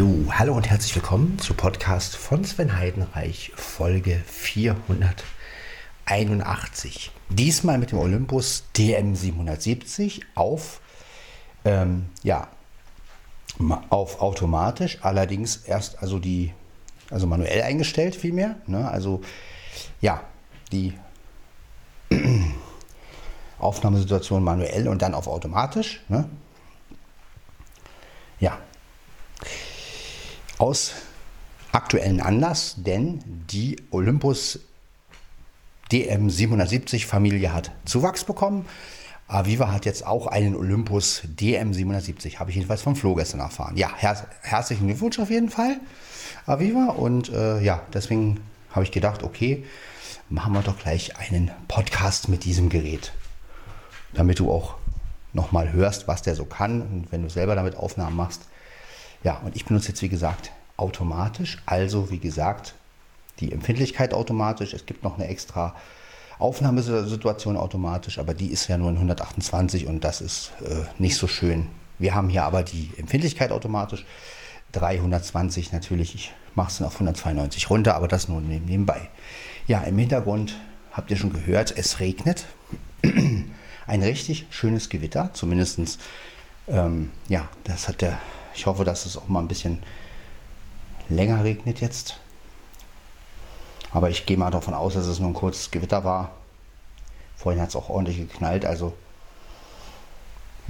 Jo, hallo und herzlich willkommen zu Podcast von Sven Heidenreich, Folge 481. Diesmal mit dem Olympus DM770 auf, ähm, ja, auf automatisch, allerdings erst also die, also manuell eingestellt vielmehr. Ne? Also ja, die Aufnahmesituation manuell und dann auf automatisch. Ne? Ja. Aus aktuellen Anlass, denn die Olympus DM770 Familie hat Zuwachs bekommen. Aviva hat jetzt auch einen Olympus DM770, habe ich jedenfalls vom Flo gestern erfahren. Ja, her herzlichen Glückwunsch auf jeden Fall, Aviva. Und äh, ja, deswegen habe ich gedacht, okay, machen wir doch gleich einen Podcast mit diesem Gerät, damit du auch nochmal hörst, was der so kann und wenn du selber damit Aufnahmen machst. Ja, und ich benutze jetzt wie gesagt automatisch, also wie gesagt die Empfindlichkeit automatisch. Es gibt noch eine extra Aufnahmesituation automatisch, aber die ist ja nur in 128 und das ist äh, nicht so schön. Wir haben hier aber die Empfindlichkeit automatisch. 320 natürlich, ich mache es auf 192 runter, aber das nur nebenbei. Ja, im Hintergrund habt ihr schon gehört, es regnet. Ein richtig schönes Gewitter, zumindest, ähm, ja, das hat der, ich hoffe, dass es auch mal ein bisschen länger regnet jetzt. Aber ich gehe mal davon aus, dass es nur ein kurzes Gewitter war. Vorhin hat es auch ordentlich geknallt, also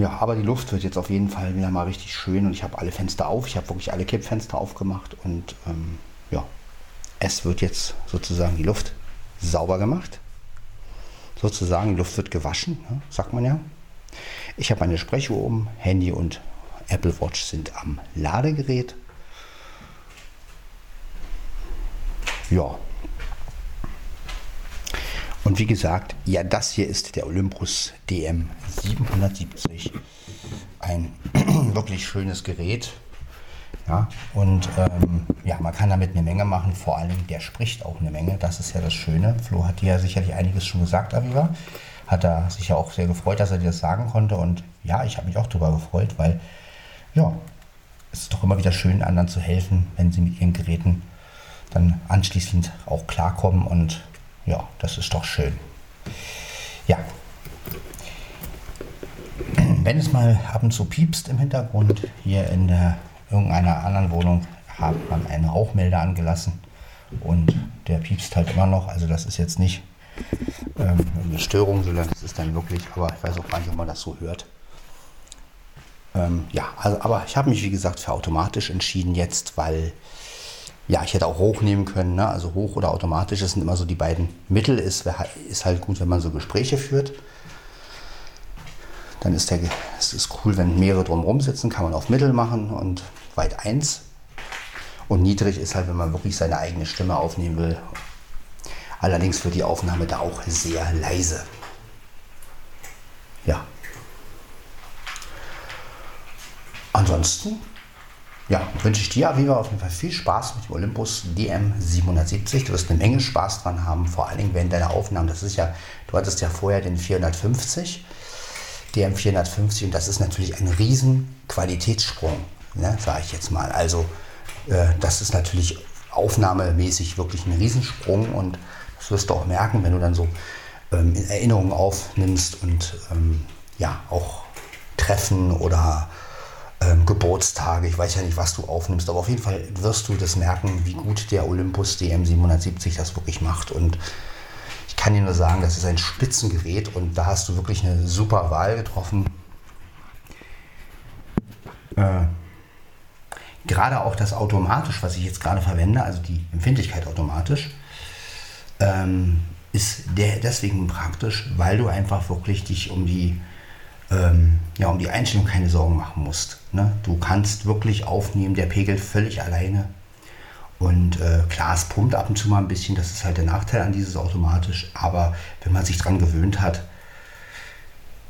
ja, aber die Luft wird jetzt auf jeden Fall wieder mal richtig schön und ich habe alle Fenster auf. Ich habe wirklich alle Kippfenster aufgemacht und ähm, ja, es wird jetzt sozusagen die Luft sauber gemacht. Sozusagen, die Luft wird gewaschen, ne, sagt man ja. Ich habe meine Sprechuhr um, Handy und Apple Watch sind am Ladegerät. Ja. Und wie gesagt, ja, das hier ist der Olympus DM770. Ein wirklich schönes Gerät. Ja, und ähm, ja, man kann damit eine Menge machen, vor allem der spricht auch eine Menge, das ist ja das Schöne. Flo hat dir ja sicherlich einiges schon gesagt, Aviva. Hat er sich ja auch sehr gefreut, dass er dir das sagen konnte. Und ja, ich habe mich auch darüber gefreut, weil ja, es ist doch immer wieder schön, anderen zu helfen, wenn sie mit ihren Geräten dann anschließend auch klarkommen. Und ja, das ist doch schön. Ja. Wenn es mal ab und zu piepst im Hintergrund, hier in der irgendeiner anderen Wohnung hat man einen Rauchmelder angelassen und der piepst halt immer noch. Also das ist jetzt nicht ähm, eine Störung, sondern das ist dann wirklich, aber ich weiß auch gar nicht, ob man das so hört. Ähm, ja, also, aber ich habe mich wie gesagt für automatisch entschieden jetzt, weil ja, ich hätte auch hoch nehmen können, ne? also hoch oder automatisch, das sind immer so die beiden Mittel. Ist, ist halt gut, wenn man so Gespräche führt. Dann ist es ist cool, wenn mehrere drumherum sitzen, kann man auf Mittel machen und weit 1. Und niedrig ist halt, wenn man wirklich seine eigene Stimme aufnehmen will. Allerdings wird die Aufnahme da auch sehr leise. Ja. Ansonsten ja, wünsche ich dir, Aviva, auf jeden Fall viel Spaß mit dem Olympus DM770. Du wirst eine Menge Spaß dran haben, vor allen Dingen während deiner Aufnahmen. Das ist ja, du hattest ja vorher den 450, DM450 und das ist natürlich ein riesen Qualitätssprung, ne, sage ich jetzt mal. Also äh, das ist natürlich aufnahmemäßig wirklich ein Riesensprung und das wirst du auch merken, wenn du dann so ähm, in Erinnerungen aufnimmst und ähm, ja, auch Treffen oder ähm, Geburtstage. Ich weiß ja nicht, was du aufnimmst, aber auf jeden Fall wirst du das merken, wie gut der Olympus DM770 das wirklich macht. Und ich kann dir nur sagen, das ist ein Spitzengerät und da hast du wirklich eine super Wahl getroffen. Äh, gerade auch das automatisch, was ich jetzt gerade verwende, also die Empfindlichkeit automatisch, ähm, ist deswegen praktisch, weil du einfach wirklich dich um die ähm, ja, um die Einstellung keine Sorgen machen musst. Ne? Du kannst wirklich aufnehmen, der pegelt völlig alleine. Und äh, klar, es pumpt ab und zu mal ein bisschen, das ist halt der Nachteil an dieses automatisch. Aber wenn man sich daran gewöhnt hat,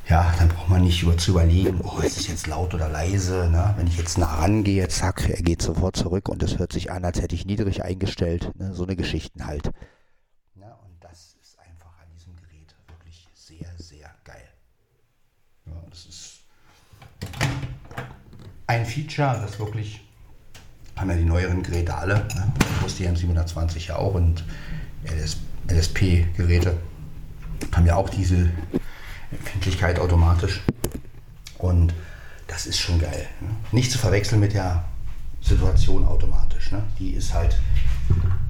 ja, dann braucht man nicht über zu überlegen, oh, ist es jetzt laut oder leise. Ne? Wenn ich jetzt nah rangehe, zack, er geht sofort zurück und es hört sich an, als hätte ich niedrig eingestellt. Ne? So eine Geschichten halt. Ja, und das ist einfach an diesem Gerät wirklich sehr, sehr geil. Ja, das ist ein Feature, das wirklich haben ja die neueren Geräte alle. Ne? Plus die M720 ja auch und LS, LSP-Geräte haben ja auch diese Empfindlichkeit automatisch. Und das ist schon geil. Ne? Nicht zu verwechseln mit der Situation automatisch. Ne? Die ist halt,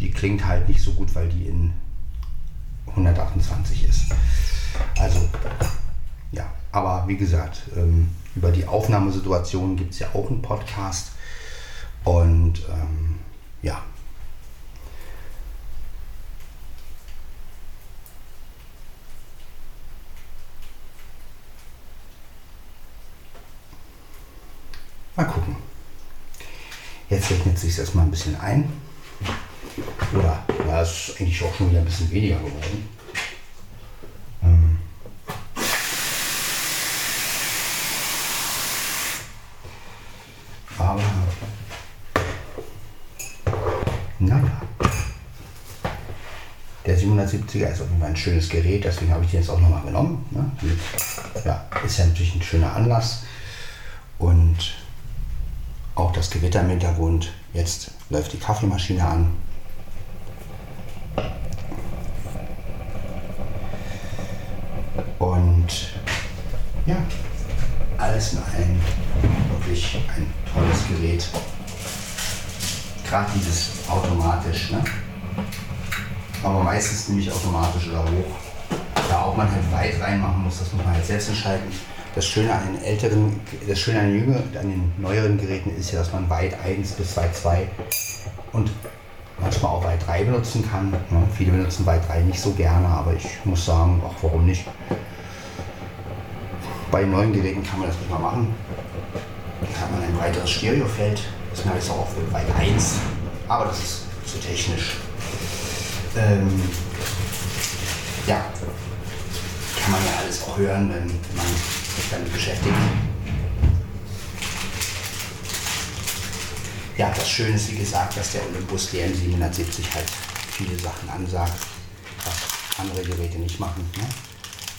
die klingt halt nicht so gut, weil die in 128 ist. Also, ja, aber wie gesagt, ähm, über die Aufnahmesituation gibt es ja auch einen Podcast. Und ähm, ja. Mal gucken. Jetzt rechnet sich erstmal ein bisschen ein. Oder ja, es ist eigentlich auch schon wieder ein bisschen weniger geworden. Ähm, aber naja. Der 770er ist ein schönes Gerät, deswegen habe ich den jetzt auch nochmal genommen. Ne? Ja, ist ja natürlich ein schöner Anlass. Und auch das Gewitter im Hintergrund. Jetzt läuft die Kaffeemaschine an. Und ja, alles in allem wirklich ein tolles Gerät. Gerade dieses automatisch, ne? aber meistens nämlich automatisch oder hoch. Da auch man halt weit reinmachen muss, das muss halt entscheiden. Das Schöne an den älteren, das Schöne an den, jüngeren, an den neueren Geräten ist ja, dass man weit 1 bis weit 2 und manchmal auch weit 3 benutzen kann. Ne? Viele benutzen weit 3 nicht so gerne, aber ich muss sagen, ach, warum nicht? Bei neuen Geräten kann man das nicht mal machen. Da hat man ein weiteres Stereofeld. Das ist auch auf weit 1, aber das ist zu technisch. Ähm, ja, alles auch hören, wenn man sich damit beschäftigt. Ja, das Schöne ist, wie gesagt, dass der Olympus DM770 halt viele Sachen ansagt, was andere Geräte nicht machen. Ne?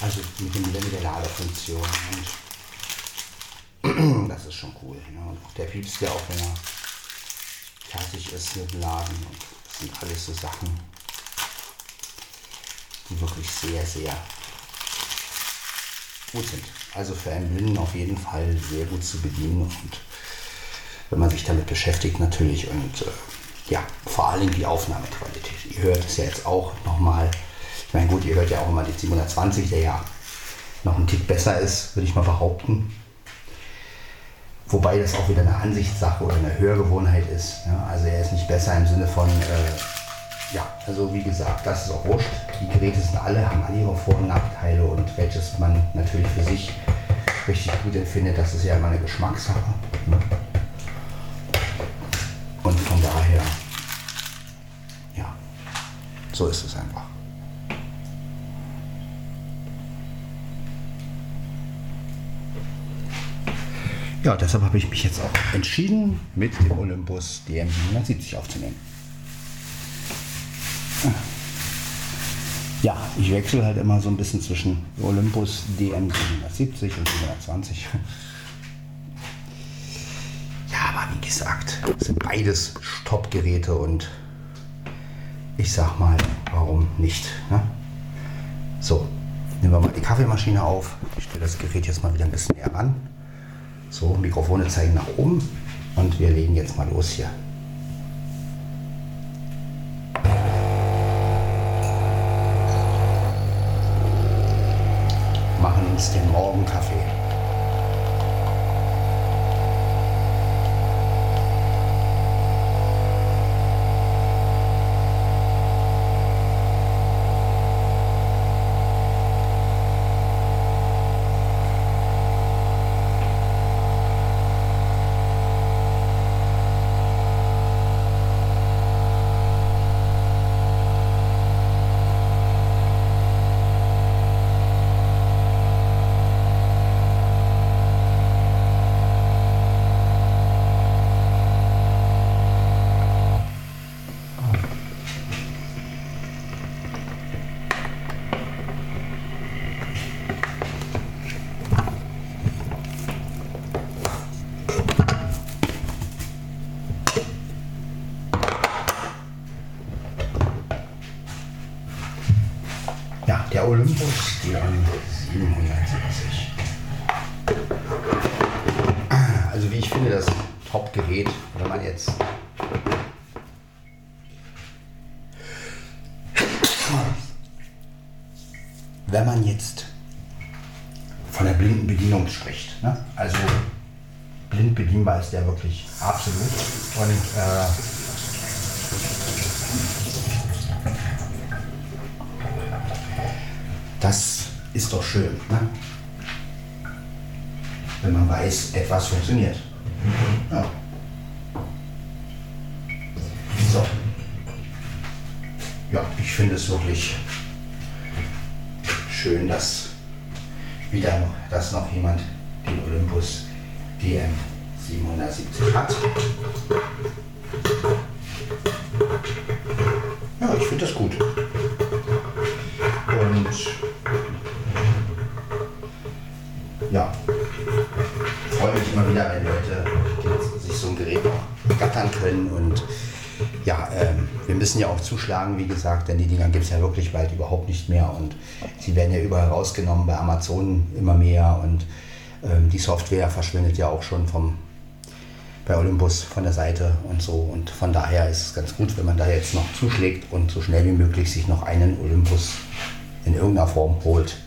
Also mit, dem, mit der Ladefunktion. Und das ist schon cool. Ne? Und auch der piepst ja auch, wenn er fertig ist mit dem Laden. Und das sind alles so Sachen, die wirklich sehr, sehr gut sind. Also für einen Blinden auf jeden Fall sehr gut zu bedienen und wenn man sich damit beschäftigt natürlich und äh, ja, vor allem die Aufnahmequalität. Ihr hört es ja jetzt auch nochmal. Ich meine, gut, ihr hört ja auch immer die 720, der ja noch ein Tick besser ist, würde ich mal behaupten. Wobei das auch wieder eine Ansichtssache oder eine Hörgewohnheit ist. Ja? Also er ist nicht besser im Sinne von, äh, ja, also wie gesagt, das ist auch wurscht. Die Geräte sind alle, haben alle ihre Vor- und Nachteile und welches man natürlich für sich richtig gut empfindet, das ist ja immer eine Geschmackssache. Und von daher, ja, so ist es einfach. Ja, deshalb habe ich mich jetzt auch entschieden, mit dem Olympus DM770 aufzunehmen. Ja, ich wechsle halt immer so ein bisschen zwischen Olympus DM770 und 720. Ja, aber wie gesagt, sind beides Stoppgeräte und ich sag mal, warum nicht? Ne? So, nehmen wir mal die Kaffeemaschine auf. Ich stelle das Gerät jetzt mal wieder ein bisschen näher ran. So, Mikrofone zeigen nach oben und wir legen jetzt mal los hier. Den ist der wirklich absolut. Und äh, das ist doch schön, ne? wenn man weiß, etwas funktioniert. Ja. So. Ja, ich finde es wirklich schön, dass wieder dass noch jemand den Olympus DM 770 hat. Ja, ich finde das gut. Und ja, freue mich immer wieder, wenn Leute sich so ein Gerät auch gattern können und ja, ähm, wir müssen ja auch zuschlagen, wie gesagt, denn die Dinger gibt es ja wirklich bald überhaupt nicht mehr und sie werden ja überall rausgenommen, bei Amazon immer mehr und ähm, die Software verschwindet ja auch schon vom, bei Olympus von der Seite und so und von daher ist es ganz gut, wenn man da jetzt noch zuschlägt und so schnell wie möglich sich noch einen Olympus in irgendeiner Form holt.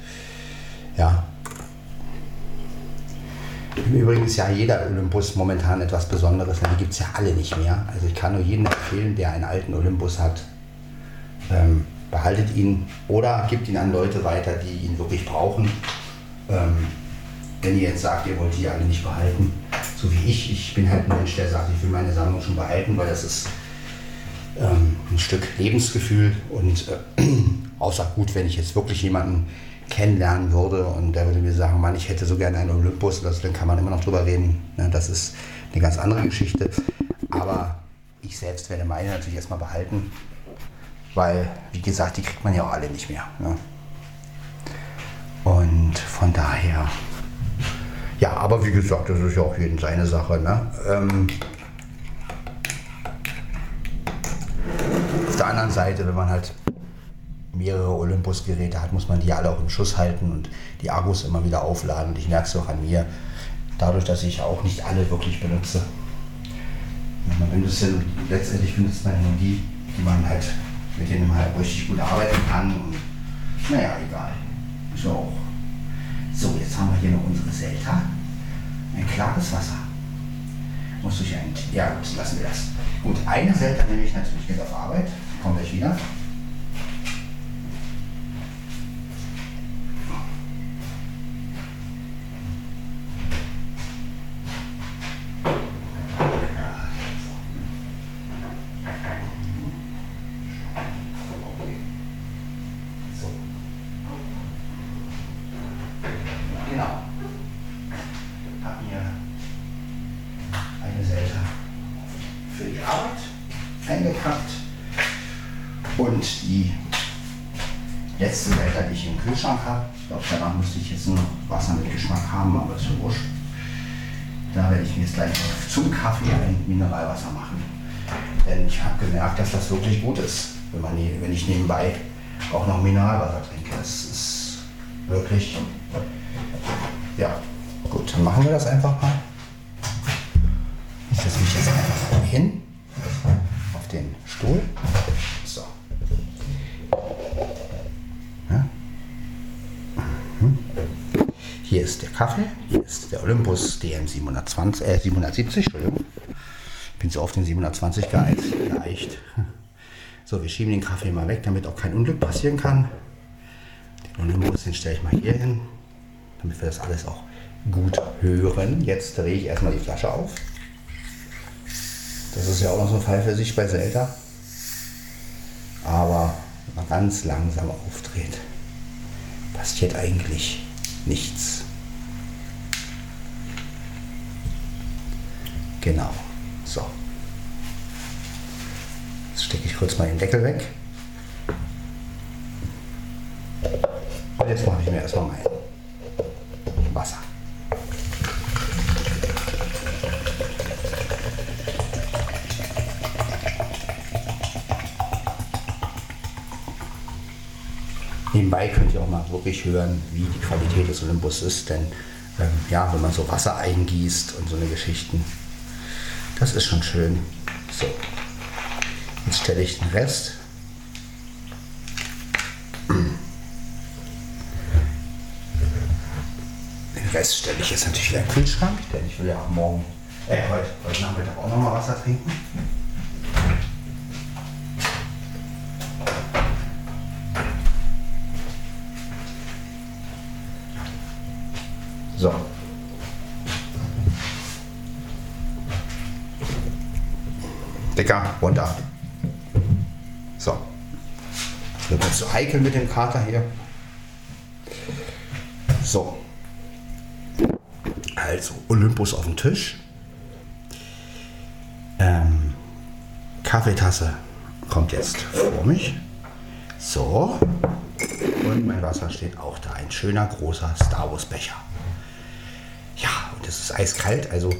Ja, im Übrigen ist ja jeder Olympus momentan etwas Besonderes, denn die gibt es ja alle nicht mehr. Also ich kann nur jedem empfehlen, der einen alten Olympus hat, ähm, behaltet ihn oder gibt ihn an Leute weiter, die ihn wirklich brauchen. Ähm, wenn ihr jetzt sagt, ihr wollt die alle nicht behalten, so wie ich, ich bin halt ein Mensch, der sagt, ich will meine Sammlung schon behalten, weil das ist ähm, ein Stück Lebensgefühl und äh, außer gut, wenn ich jetzt wirklich jemanden kennenlernen würde und der würde mir sagen, Mann, ich hätte so gerne einen Olympus, das, dann kann man immer noch drüber reden. Ne? Das ist eine ganz andere Geschichte. Aber ich selbst werde meine natürlich erstmal behalten, weil, wie gesagt, die kriegt man ja auch alle nicht mehr. Ne? Und von daher, ja, aber wie gesagt, das ist ja auch jedem seine Sache. Ne? Ähm, auf der anderen Seite, wenn man halt mehrere Olympus-Geräte hat, muss man die alle auch im Schuss halten und die Akkus immer wieder aufladen. Und ich merke es auch an mir, dadurch, dass ich auch nicht alle wirklich benutze. Man benutzt ja, letztendlich benutzt man nur die, die man halt, mit denen halt richtig gut arbeiten kann. Und naja, egal. Ist auch. So, jetzt haben wir hier noch unsere Selta. Ein klares Wasser. Muss durch ein. Ja, lassen wir das. Gut, eine Selta nehme ich natürlich jetzt auf Arbeit. Kommt gleich wieder. Nebenbei auch noch Mineralwasser trinke. Das ist wirklich, ja, gut, dann machen wir das einfach mal. Ich setze mich jetzt einfach hin auf den Stuhl. Hier ist der Kaffee, hier ist der Olympus DM 720, äh, 770, Entschuldigung. Ich bin so auf den 720 geeicht. So, wir schieben den Kaffee mal weg, damit auch kein Unglück passieren kann. Den Olympus, den stelle ich mal hier hin, damit wir das alles auch gut hören. Jetzt drehe ich erstmal die Flasche auf. Das ist ja auch noch so ein Fall für sich bei Zelda. Aber wenn man ganz langsam aufdreht, passiert eigentlich nichts. Genau. So. Stecke ich kurz mal den Deckel weg. Und jetzt mache ich mir erstmal mein Wasser. Nebenbei könnt ihr auch mal wirklich hören, wie die Qualität des Olympus ist, denn ähm, ja, wenn man so Wasser eingießt und so eine Geschichten, das ist schon schön. So, jetzt stelle ich den Rest. Den Rest stelle ich jetzt natürlich wieder in den Kühlschrank, denn ich will ja auch morgen, äh, heute, heute Nachmittag auch nochmal Wasser trinken. So. Dicker, runter. Zu heikel mit dem Kater hier. So. Also, Olympus auf dem Tisch. Ähm, Kaffeetasse kommt jetzt vor mich. So. Und mein Wasser steht auch da. Ein schöner großer Star Wars Becher. Ja, und es ist eiskalt. Also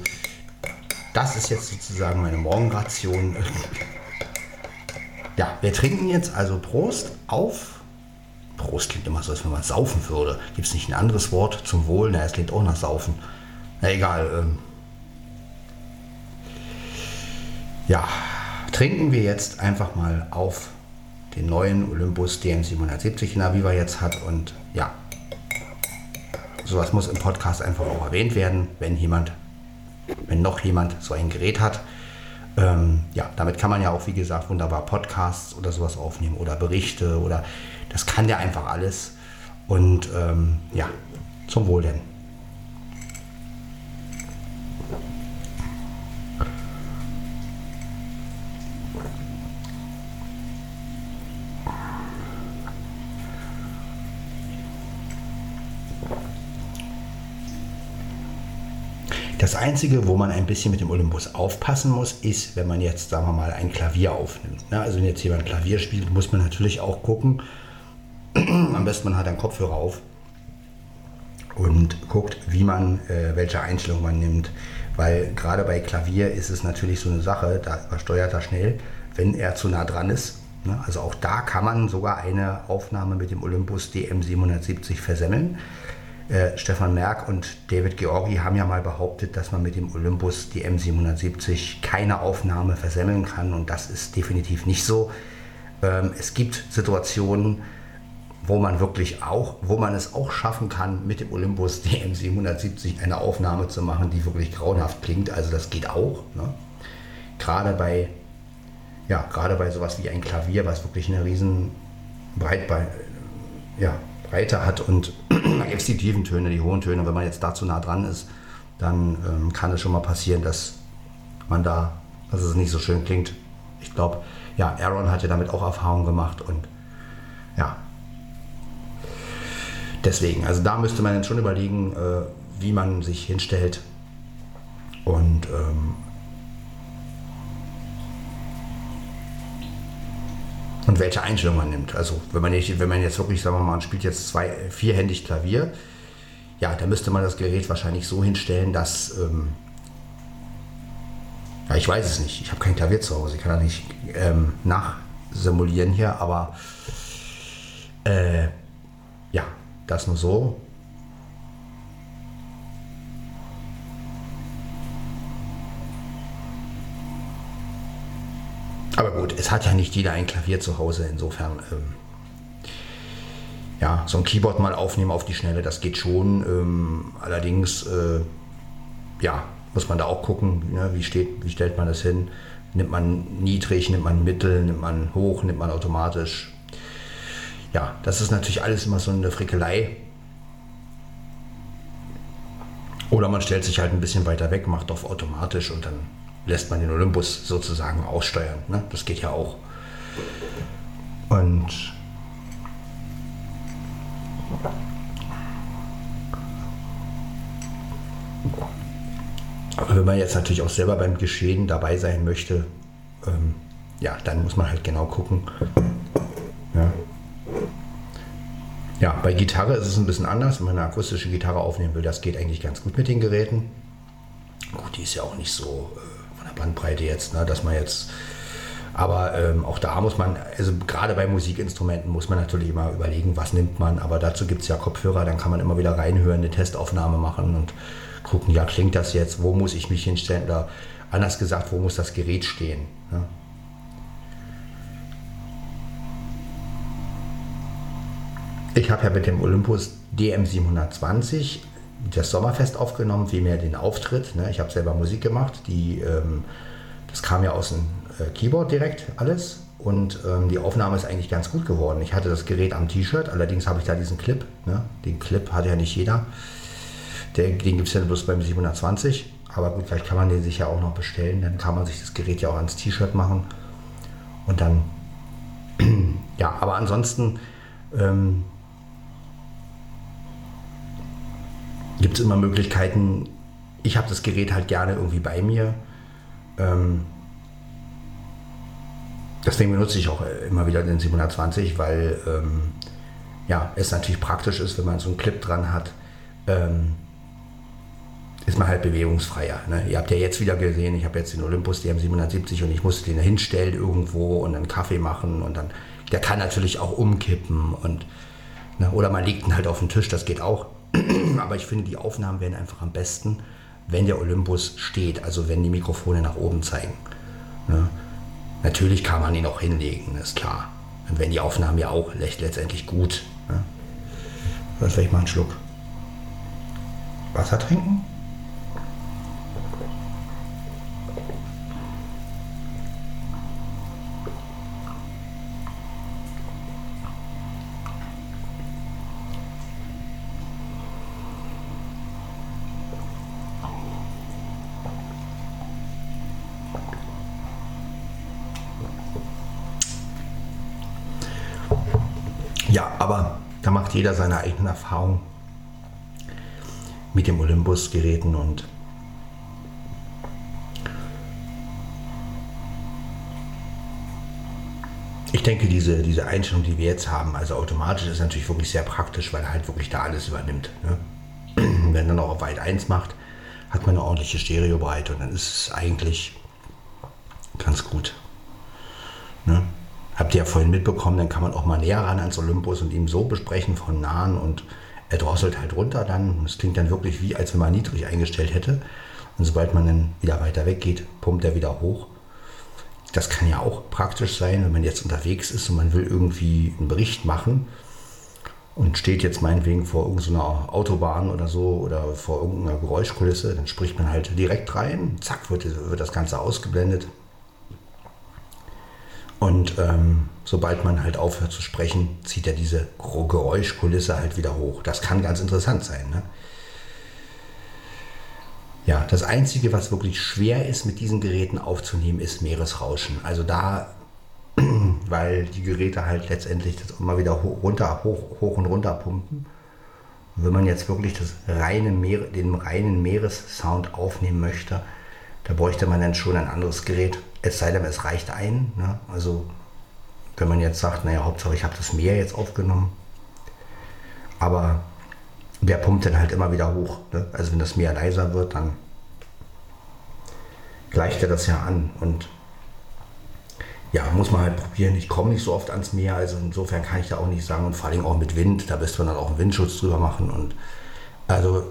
das ist jetzt sozusagen meine Morgenration. Ja, wir trinken jetzt also Prost auf. Prost klingt immer so, als wenn man saufen würde. Gibt es nicht ein anderes Wort zum Wohl? Na, es klingt auch nach Saufen. Na egal. Ähm ja, trinken wir jetzt einfach mal auf den neuen Olympus DM770 in Aviva jetzt hat. Und ja, sowas muss im Podcast einfach auch erwähnt werden, wenn jemand, wenn noch jemand so ein Gerät hat. Ähm, ja, damit kann man ja auch, wie gesagt, wunderbar Podcasts oder sowas aufnehmen oder Berichte oder das kann der einfach alles. Und ähm, ja, zum Wohl denn. Das Einzige, wo man ein bisschen mit dem Olympus aufpassen muss, ist, wenn man jetzt, sagen wir mal, ein Klavier aufnimmt. Ne? Also wenn jetzt jemand Klavier spielt, muss man natürlich auch gucken. Am besten man hat einen Kopfhörer auf und guckt, wie man, äh, welche Einstellung man nimmt. Weil gerade bei Klavier ist es natürlich so eine Sache, da übersteuert er schnell, wenn er zu nah dran ist. Ne? Also auch da kann man sogar eine Aufnahme mit dem Olympus DM770 versemmeln. Äh, Stefan Merck und David Georgi haben ja mal behauptet, dass man mit dem Olympus die M770 keine Aufnahme versemmeln kann und das ist definitiv nicht so. Ähm, es gibt Situationen, wo man wirklich auch, wo man es auch schaffen kann, mit dem Olympus DM770 eine Aufnahme zu machen, die wirklich grauenhaft klingt. Also das geht auch. Ne? Gerade bei, ja, gerade bei sowas wie ein Klavier, was wirklich eine riesen Breitband, ja, Breite hat und da gibt es die tiefen Töne, die hohen Töne. Wenn man jetzt da zu nah dran ist, dann ähm, kann es schon mal passieren, dass man da, dass es nicht so schön klingt. Ich glaube, ja, Aaron hat ja damit auch Erfahrung gemacht und ja. Deswegen, also da müsste man jetzt schon überlegen, äh, wie man sich hinstellt und ähm, und welche Einstellung man nimmt. Also wenn man, nicht, wenn man jetzt wirklich, sagen wir mal, man spielt jetzt zwei, vierhändig Klavier, ja, da müsste man das Gerät wahrscheinlich so hinstellen, dass, ähm, ja, ich weiß es nicht, ich habe kein Klavier zu Hause, ich kann da nicht ähm, nachsimulieren hier, aber äh, ja, das nur so. Aber gut, es hat ja nicht jeder ein Klavier zu Hause, insofern. Ähm, ja, so ein Keyboard mal aufnehmen auf die Schnelle, das geht schon. Ähm, allerdings, äh, ja, muss man da auch gucken, ne, wie, steht, wie stellt man das hin. Nimmt man niedrig, nimmt man mittel, nimmt man hoch, nimmt man automatisch. Ja, das ist natürlich alles immer so eine Frickelei. Oder man stellt sich halt ein bisschen weiter weg, macht auf automatisch und dann lässt man den Olympus sozusagen aussteuern. Ne? Das geht ja auch. Und wenn man jetzt natürlich auch selber beim Geschehen dabei sein möchte, ähm, ja, dann muss man halt genau gucken. Ja. ja, bei Gitarre ist es ein bisschen anders. Wenn man eine akustische Gitarre aufnehmen will, das geht eigentlich ganz gut mit den Geräten. Gut, die ist ja auch nicht so äh, Bandbreite jetzt, ne? dass man jetzt Aber ähm, auch da muss man, also gerade bei Musikinstrumenten muss man natürlich immer überlegen, was nimmt man. Aber dazu gibt es ja Kopfhörer, dann kann man immer wieder reinhören, eine Testaufnahme machen und gucken, ja, klingt das jetzt, wo muss ich mich hinstellen oder anders gesagt, wo muss das Gerät stehen. Ja. Ich habe ja mit dem Olympus DM720 das Sommerfest aufgenommen, wie mir den Auftritt. Ne? Ich habe selber Musik gemacht, die, ähm, das kam ja aus dem äh, Keyboard direkt alles und ähm, die Aufnahme ist eigentlich ganz gut geworden. Ich hatte das Gerät am T-Shirt, allerdings habe ich da diesen Clip. Ne? Den Clip hat ja nicht jeder. Der, den gibt es ja bloß beim 720. Aber gut, vielleicht kann man den sich ja auch noch bestellen. Dann kann man sich das Gerät ja auch ans T-Shirt machen. Und dann, ja, aber ansonsten ähm, gibt es immer Möglichkeiten. Ich habe das Gerät halt gerne irgendwie bei mir. Ähm, deswegen benutze ich auch immer wieder den 720, weil ähm, ja, es natürlich praktisch ist, wenn man so einen Clip dran hat. Ähm, ist man halt bewegungsfreier. Ne? Ihr habt ja jetzt wieder gesehen, ich habe jetzt den Olympus DM770 und ich musste den hinstellen irgendwo und einen Kaffee machen und dann, der kann natürlich auch umkippen und ne? oder man legt ihn halt auf den Tisch, das geht auch. Aber ich finde, die Aufnahmen werden einfach am besten, wenn der Olympus steht, also wenn die Mikrofone nach oben zeigen. Ne? Natürlich kann man ihn auch hinlegen, ist klar. Dann werden die Aufnahmen ja auch letztendlich gut. Ne? Vielleicht mal einen Schluck Wasser trinken. Jeder seine eigenen Erfahrungen mit dem Olympus-Geräten und ich denke, diese, diese Einstellung, die wir jetzt haben, also automatisch ist natürlich wirklich sehr praktisch, weil er halt wirklich da alles übernimmt. Ne? Wenn er dann auch auf Weit 1 macht, hat man eine ordentliche Stereobreite und dann ist es eigentlich ganz gut. Ne? Habt ihr ja vorhin mitbekommen, dann kann man auch mal näher ran ans Olympus und ihm so besprechen von nahen und er drosselt halt runter dann. Es klingt dann wirklich wie, als wenn man niedrig eingestellt hätte. Und sobald man dann wieder weiter weggeht, pumpt er wieder hoch. Das kann ja auch praktisch sein, wenn man jetzt unterwegs ist und man will irgendwie einen Bericht machen und steht jetzt meinetwegen vor irgendeiner Autobahn oder so oder vor irgendeiner Geräuschkulisse, dann spricht man halt direkt rein, zack, wird, wird das Ganze ausgeblendet. Und ähm, sobald man halt aufhört zu sprechen, zieht er diese Geräuschkulisse halt wieder hoch. Das kann ganz interessant sein. Ne? Ja, das Einzige, was wirklich schwer ist, mit diesen Geräten aufzunehmen, ist Meeresrauschen. Also da, weil die Geräte halt letztendlich das immer wieder hoch, runter, hoch, hoch und runter pumpen. Und wenn man jetzt wirklich das reine Meer, den reinen Meeressound aufnehmen möchte, da bräuchte man dann schon ein anderes Gerät. Es sei denn, es reicht ein. Ne? Also wenn man jetzt sagt, naja, Hauptsache ich habe das Meer jetzt aufgenommen. Aber der pumpt dann halt immer wieder hoch. Ne? Also wenn das Meer leiser wird, dann gleicht er das ja an. Und ja, muss man halt probieren. Ich komme nicht so oft ans Meer, also insofern kann ich da auch nicht sagen. Und vor allem auch mit Wind, da wirst du dann auch einen Windschutz drüber machen. Und also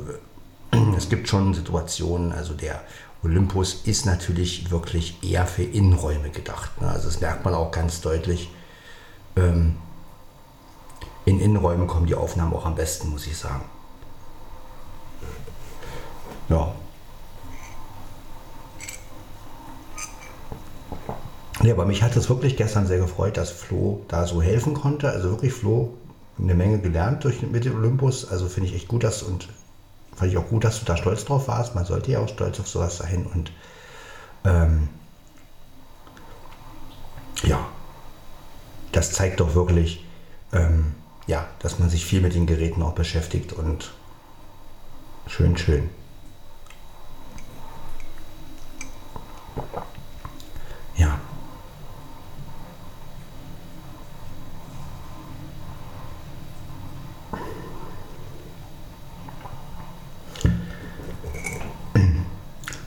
es gibt schon Situationen, also der Olympus ist natürlich wirklich eher für Innenräume gedacht. Ne? Also das merkt man auch ganz deutlich. Ähm, in Innenräumen kommen die Aufnahmen auch am besten, muss ich sagen. Ja. Ja, aber mich hat es wirklich gestern sehr gefreut, dass Flo da so helfen konnte. Also wirklich Flo eine Menge gelernt durch, mit dem Olympus. Also finde ich echt gut, dass und fand ich auch gut, dass du da stolz drauf warst. Man sollte ja auch stolz auf sowas sein. Und ähm, ja, das zeigt doch wirklich, ähm, ja, dass man sich viel mit den Geräten auch beschäftigt und schön, schön. Ja.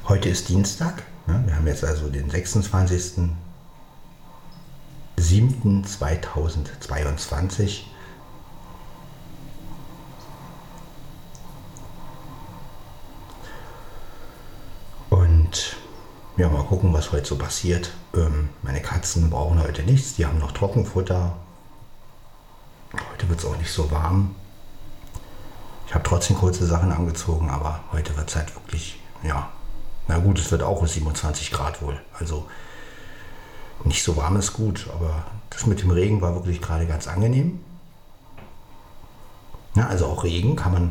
Heute ist Dienstag. Ne? Wir haben jetzt also den 26. 7.2022. Und ja, mal gucken, was heute so passiert. Ähm, meine Katzen brauchen heute nichts, die haben noch Trockenfutter. Heute wird es auch nicht so warm. Ich habe trotzdem kurze Sachen angezogen, aber heute wird es halt wirklich, ja, na gut, es wird auch 27 Grad wohl. Also nicht so warm ist gut, aber das mit dem Regen war wirklich gerade ganz angenehm. Ja, also auch Regen kann man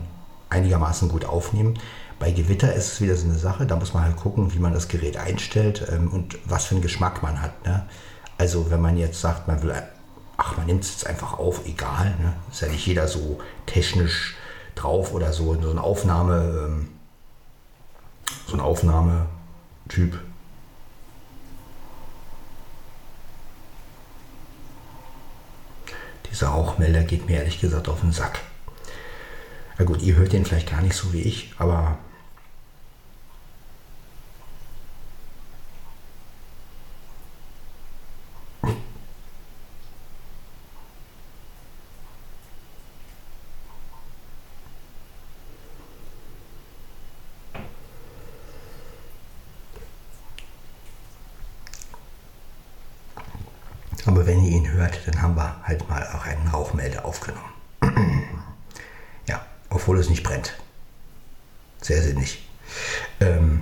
einigermaßen gut aufnehmen. Bei Gewitter ist es wieder so eine Sache, da muss man halt gucken, wie man das Gerät einstellt ähm, und was für einen Geschmack man hat. Ne? Also wenn man jetzt sagt, man will, ach, man nimmt es jetzt einfach auf, egal, ne? ist ja nicht jeder so technisch drauf oder so, so ein Aufnahme, ähm, so ein Aufnahmetyp. Dieser Rauchmelder geht mir ehrlich gesagt auf den Sack. Na gut, ihr hört den vielleicht gar nicht so wie ich, aber Aber wenn ihr ihn hört, dann haben wir halt mal auch einen Rauchmelder aufgenommen. ja, obwohl es nicht brennt. Sehr sinnig. Ähm,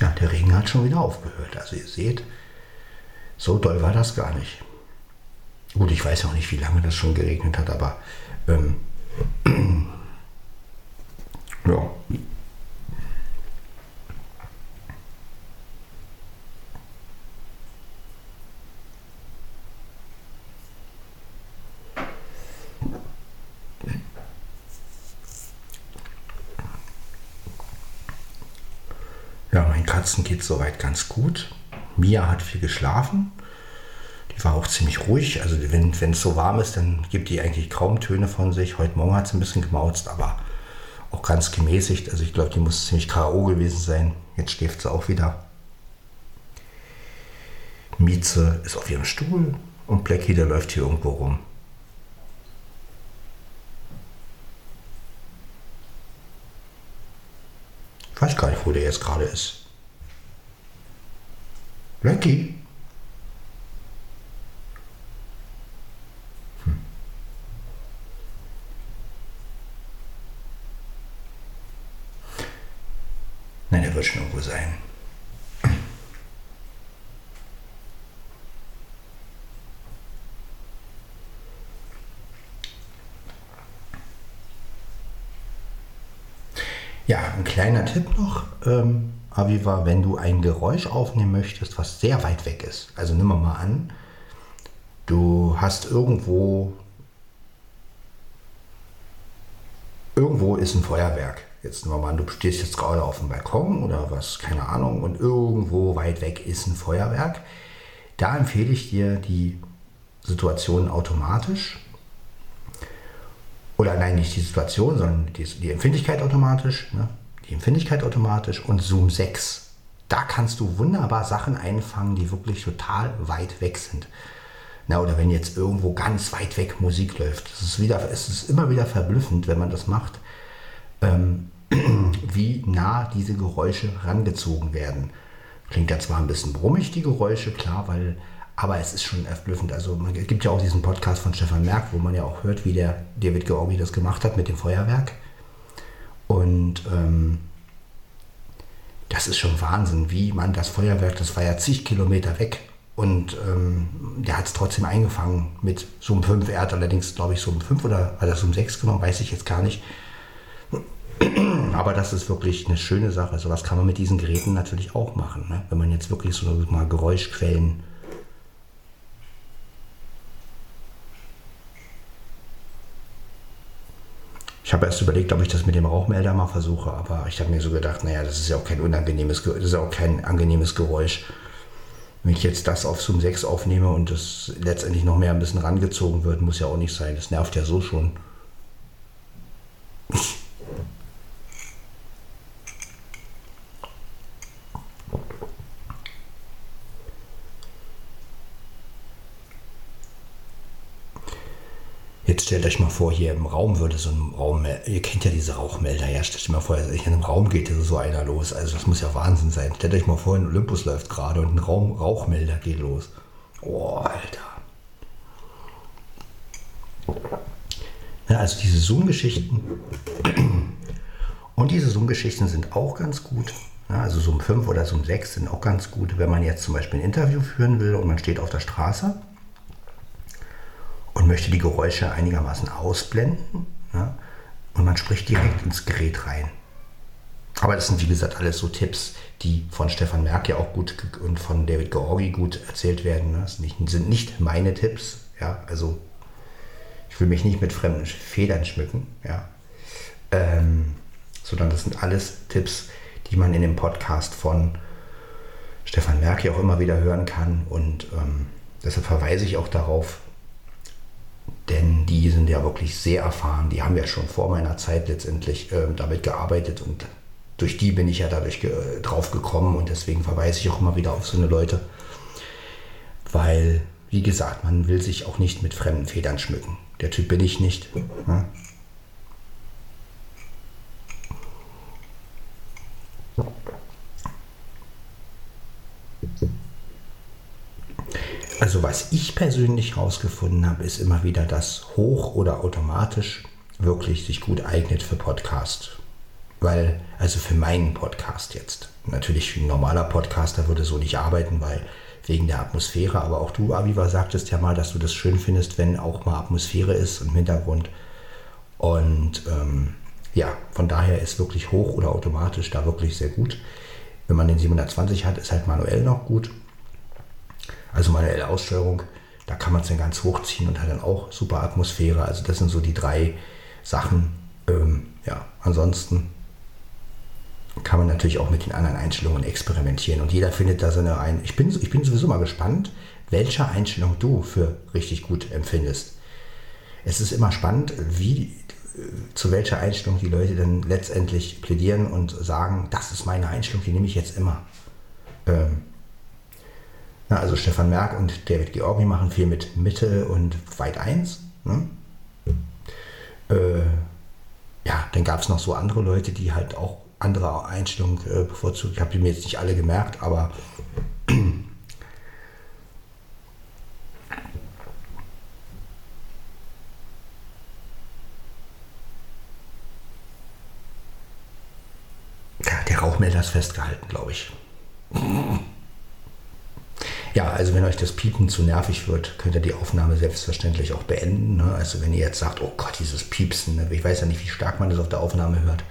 Ja, der Regen hat schon wieder aufgehört. Also ihr seht, so doll war das gar nicht. Gut, ich weiß auch nicht, wie lange das schon geregnet hat, aber ähm, ja. Ja, meinen Katzen geht soweit ganz gut. Mia hat viel geschlafen. Die war auch ziemlich ruhig. Also wenn es so warm ist, dann gibt die eigentlich kaum Töne von sich. Heute Morgen hat sie ein bisschen gemauzt, aber auch ganz gemäßigt. Also ich glaube, die muss ziemlich K.O. gewesen sein. Jetzt schläft sie auch wieder. Mieze ist auf ihrem Stuhl und Blackie, der läuft hier irgendwo rum. Ich weiß gar nicht, wo der jetzt gerade ist. Blackie? Hm. Nein, er wird schon irgendwo sein. Ja, ein kleiner Tipp noch. Ähm, Aviva, wenn du ein Geräusch aufnehmen möchtest, was sehr weit weg ist. Also nimm mal an, du hast irgendwo, irgendwo ist ein Feuerwerk. Jetzt nehmen mal an, du stehst jetzt gerade auf dem Balkon oder was, keine Ahnung, und irgendwo weit weg ist ein Feuerwerk. Da empfehle ich dir die Situation automatisch. Oder nein, nicht die Situation, sondern die, die Empfindlichkeit automatisch. Ne? Die Empfindlichkeit automatisch und Zoom 6. Da kannst du wunderbar Sachen einfangen, die wirklich total weit weg sind. Na, oder wenn jetzt irgendwo ganz weit weg Musik läuft. Es ist, wieder, es ist immer wieder verblüffend, wenn man das macht, ähm, wie nah diese Geräusche rangezogen werden. Klingt ja zwar ein bisschen brummig, die Geräusche, klar, weil, aber es ist schon verblüffend. Also es gibt ja auch diesen Podcast von Stefan Merck, wo man ja auch hört, wie der David Georgi das gemacht hat mit dem Feuerwerk. Und ähm, das ist schon Wahnsinn, wie man das Feuerwerk, das war ja zig Kilometer weg. Und ähm, der hat es trotzdem eingefangen mit Zoom 5. Er hat allerdings, glaube ich, Zoom 5 oder hat er Zoom 6 genommen, weiß ich jetzt gar nicht. Aber das ist wirklich eine schöne Sache. So was kann man mit diesen Geräten natürlich auch machen. Ne? Wenn man jetzt wirklich so mal Geräuschquellen Ich habe erst überlegt, ob ich das mit dem Rauchmelder mal versuche, aber ich habe mir so gedacht, naja, das ist ja auch kein unangenehmes, das ist auch kein angenehmes Geräusch. wenn ich jetzt das auf Zoom 6 aufnehme und das letztendlich noch mehr ein bisschen rangezogen wird, muss ja auch nicht sein. Das nervt ja so schon. Jetzt stellt euch mal vor, hier im Raum würde so ein Raum, ihr kennt ja diese Rauchmelder, ja, stellt euch mal vor, in einem Raum geht so einer los. Also das muss ja Wahnsinn sein. Stellt euch mal vor, ein Olympus läuft gerade und ein Raum, Rauchmelder geht los. Oh, Alter. Ja, also diese Zoom-Geschichten und diese Zoom-Geschichten sind auch ganz gut. Ja, also Zoom 5 oder Zoom 6 sind auch ganz gut, wenn man jetzt zum Beispiel ein Interview führen will und man steht auf der Straße und möchte die Geräusche einigermaßen ausblenden. Ja? Und man spricht direkt ins Gerät rein. Aber das sind, wie gesagt, alles so Tipps, die von Stefan Merck ja auch gut und von David Georgi gut erzählt werden. Das sind nicht meine Tipps. Ja? Also ich will mich nicht mit fremden Federn schmücken. Ja? Ähm, sondern das sind alles Tipps, die man in dem Podcast von Stefan Merck ja auch immer wieder hören kann. Und ähm, deshalb verweise ich auch darauf, denn die sind ja wirklich sehr erfahren. Die haben ja schon vor meiner Zeit letztendlich äh, damit gearbeitet und durch die bin ich ja dadurch ge drauf gekommen und deswegen verweise ich auch immer wieder auf so eine Leute. Weil, wie gesagt, man will sich auch nicht mit fremden Federn schmücken. Der Typ bin ich nicht. Ja? Also was ich persönlich herausgefunden habe, ist immer wieder, dass hoch oder automatisch wirklich sich gut eignet für Podcast. Weil, also für meinen Podcast jetzt. Natürlich ein normaler Podcaster würde so nicht arbeiten, weil wegen der Atmosphäre. Aber auch du, Aviva, sagtest ja mal, dass du das schön findest, wenn auch mal Atmosphäre ist im Hintergrund. Und ähm, ja, von daher ist wirklich hoch oder automatisch da wirklich sehr gut. Wenn man den 720 hat, ist halt manuell noch gut. Also manuelle Aussteuerung, da kann man es dann ganz hochziehen und hat dann auch super Atmosphäre. Also das sind so die drei Sachen. Ähm, ja, ansonsten kann man natürlich auch mit den anderen Einstellungen experimentieren und jeder findet da seine ein. Ich bin, ich bin sowieso mal gespannt, welche Einstellung du für richtig gut empfindest. Es ist immer spannend, wie zu welcher Einstellung die Leute dann letztendlich plädieren und sagen, das ist meine Einstellung, die nehme ich jetzt immer. Ähm, na, also Stefan Merck und David Georgi machen viel mit Mitte und Weit 1. Ne? Äh, ja, dann gab es noch so andere Leute, die halt auch andere Einstellungen äh, bevorzugt. Ich habe die mir jetzt nicht alle gemerkt, aber der Rauchmelder ist festgehalten, glaube ich. Ja, also wenn euch das Piepen zu nervig wird, könnt ihr die Aufnahme selbstverständlich auch beenden. Ne? Also wenn ihr jetzt sagt, oh Gott, dieses Piepsen, ne? ich weiß ja nicht, wie stark man das auf der Aufnahme hört.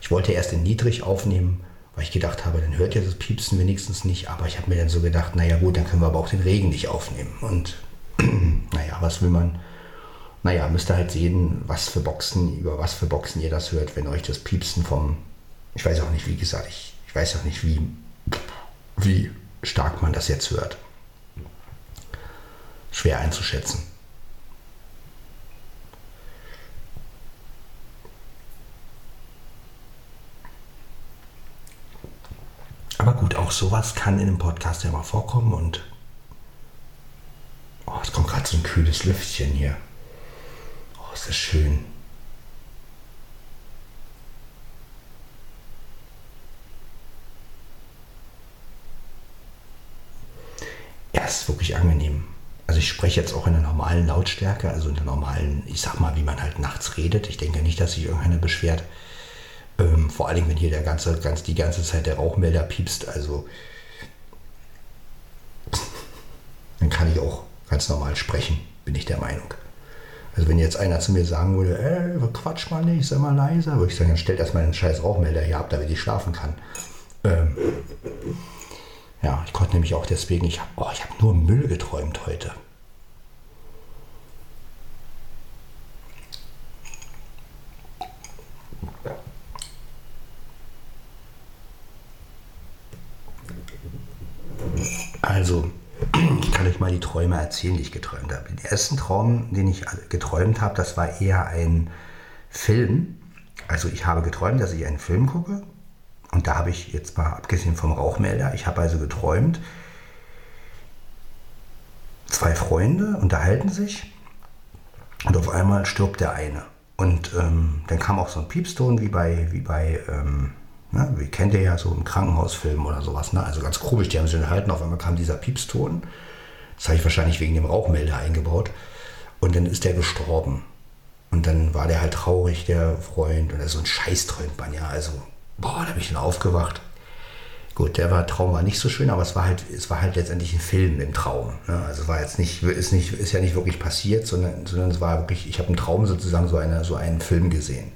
Ich wollte erst in niedrig aufnehmen, weil ich gedacht habe, dann hört ihr das Piepsen wenigstens nicht. Aber ich habe mir dann so gedacht, naja gut, dann können wir aber auch den Regen nicht aufnehmen. Und naja, was will man? Naja, müsst ihr halt sehen, was für Boxen, über was für Boxen ihr das hört, wenn euch das Piepsen vom, ich weiß auch nicht, wie gesagt, ich, ich weiß auch nicht, wie, wie stark man das jetzt hört. Schwer einzuschätzen. Aber gut, auch sowas kann in einem Podcast ja mal vorkommen und oh, es kommt gerade so ein kühles Lüftchen hier. Oh, ist das schön. Ja, ist wirklich angenehm. Also ich spreche jetzt auch in der normalen Lautstärke, also in der normalen, ich sag mal, wie man halt nachts redet. Ich denke nicht, dass sich irgendeiner beschwert. Ähm, vor allem, wenn hier der ganze, ganz, die ganze Zeit der Rauchmelder piepst. Also dann kann ich auch ganz normal sprechen, bin ich der Meinung. Also wenn jetzt einer zu mir sagen würde, ey, quatsch mal nicht, sei mal leiser, würde ich sagen, dann stellt erstmal einen scheiß Rauchmelder hier ab, damit ich schlafen kann. Ähm, ja, ich konnte nämlich auch deswegen, ich habe oh, hab nur Müll geträumt heute. Also, ich kann euch mal die Träume erzählen, die ich geträumt habe. Den ersten Traum, den ich geträumt habe, das war eher ein Film. Also ich habe geträumt, dass ich einen Film gucke. Und da habe ich jetzt mal, abgesehen vom Rauchmelder, ich habe also geträumt, zwei Freunde unterhalten sich und auf einmal stirbt der eine. Und ähm, dann kam auch so ein Piepston wie bei, wie bei ähm, ne, wie kennt ihr ja so im Krankenhausfilm oder sowas. Ne? Also ganz komisch, die haben sich unterhalten, auf einmal kam dieser Piepston. Das habe ich wahrscheinlich wegen dem Rauchmelder eingebaut. Und dann ist der gestorben. Und dann war der halt traurig, der Freund. Und so ein Scheiß träumt man ja. Also, boah, da bin ich dann aufgewacht. Gut, der war, Traum war nicht so schön, aber es war halt, es war halt letztendlich ein Film im Traum. Ne? Also es war jetzt nicht, ist nicht, ist ja nicht wirklich passiert, sondern, sondern es war wirklich, ich habe im Traum sozusagen so, eine, so einen Film gesehen.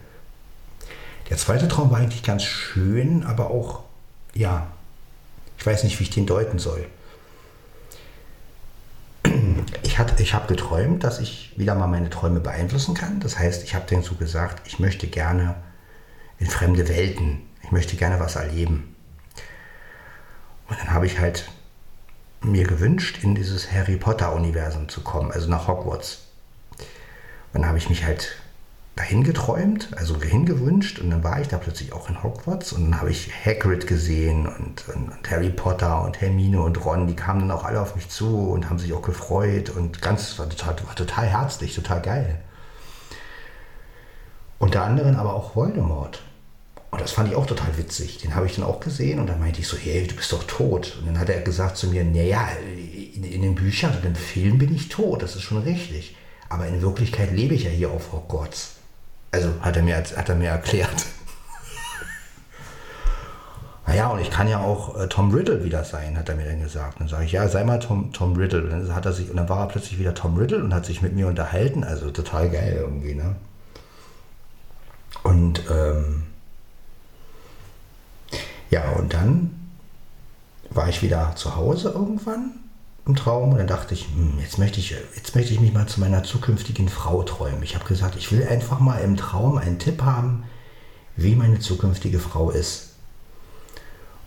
Der zweite Traum war eigentlich ganz schön, aber auch, ja, ich weiß nicht, wie ich den deuten soll. Ich, ich habe geträumt, dass ich wieder mal meine Träume beeinflussen kann. Das heißt, ich habe so gesagt, ich möchte gerne in fremde Welten, ich möchte gerne was erleben. Und dann habe ich halt mir gewünscht, in dieses Harry Potter-Universum zu kommen, also nach Hogwarts. Und dann habe ich mich halt dahin geträumt, also hingewünscht und dann war ich da plötzlich auch in Hogwarts und dann habe ich Hagrid gesehen und, und, und, Harry Potter und Hermine und Ron, die kamen dann auch alle auf mich zu und haben sich auch gefreut und ganz, war total, war total herzlich, total geil. Unter anderem aber auch Voldemort. Und das fand ich auch total witzig. Den habe ich dann auch gesehen und dann meinte ich so, hey, du bist doch tot. Und dann hat er gesagt zu mir, naja, in, in den Büchern und im Film bin ich tot, das ist schon richtig. Aber in Wirklichkeit lebe ich ja hier auf Hogwarts. Also hat er mir, hat er mir erklärt. naja, und ich kann ja auch äh, Tom Riddle wieder sein, hat er mir dann gesagt. Dann sage ich, ja, sei mal Tom, Tom Riddle. Und dann, hat er sich, und dann war er plötzlich wieder Tom Riddle und hat sich mit mir unterhalten. Also total geil irgendwie, ne? Und ähm, ja, und dann war ich wieder zu Hause irgendwann im Traum und dann dachte ich, hm, jetzt, möchte ich, jetzt möchte ich mich mal zu meiner zukünftigen Frau träumen. Ich habe gesagt, ich will einfach mal im Traum einen Tipp haben, wie meine zukünftige Frau ist.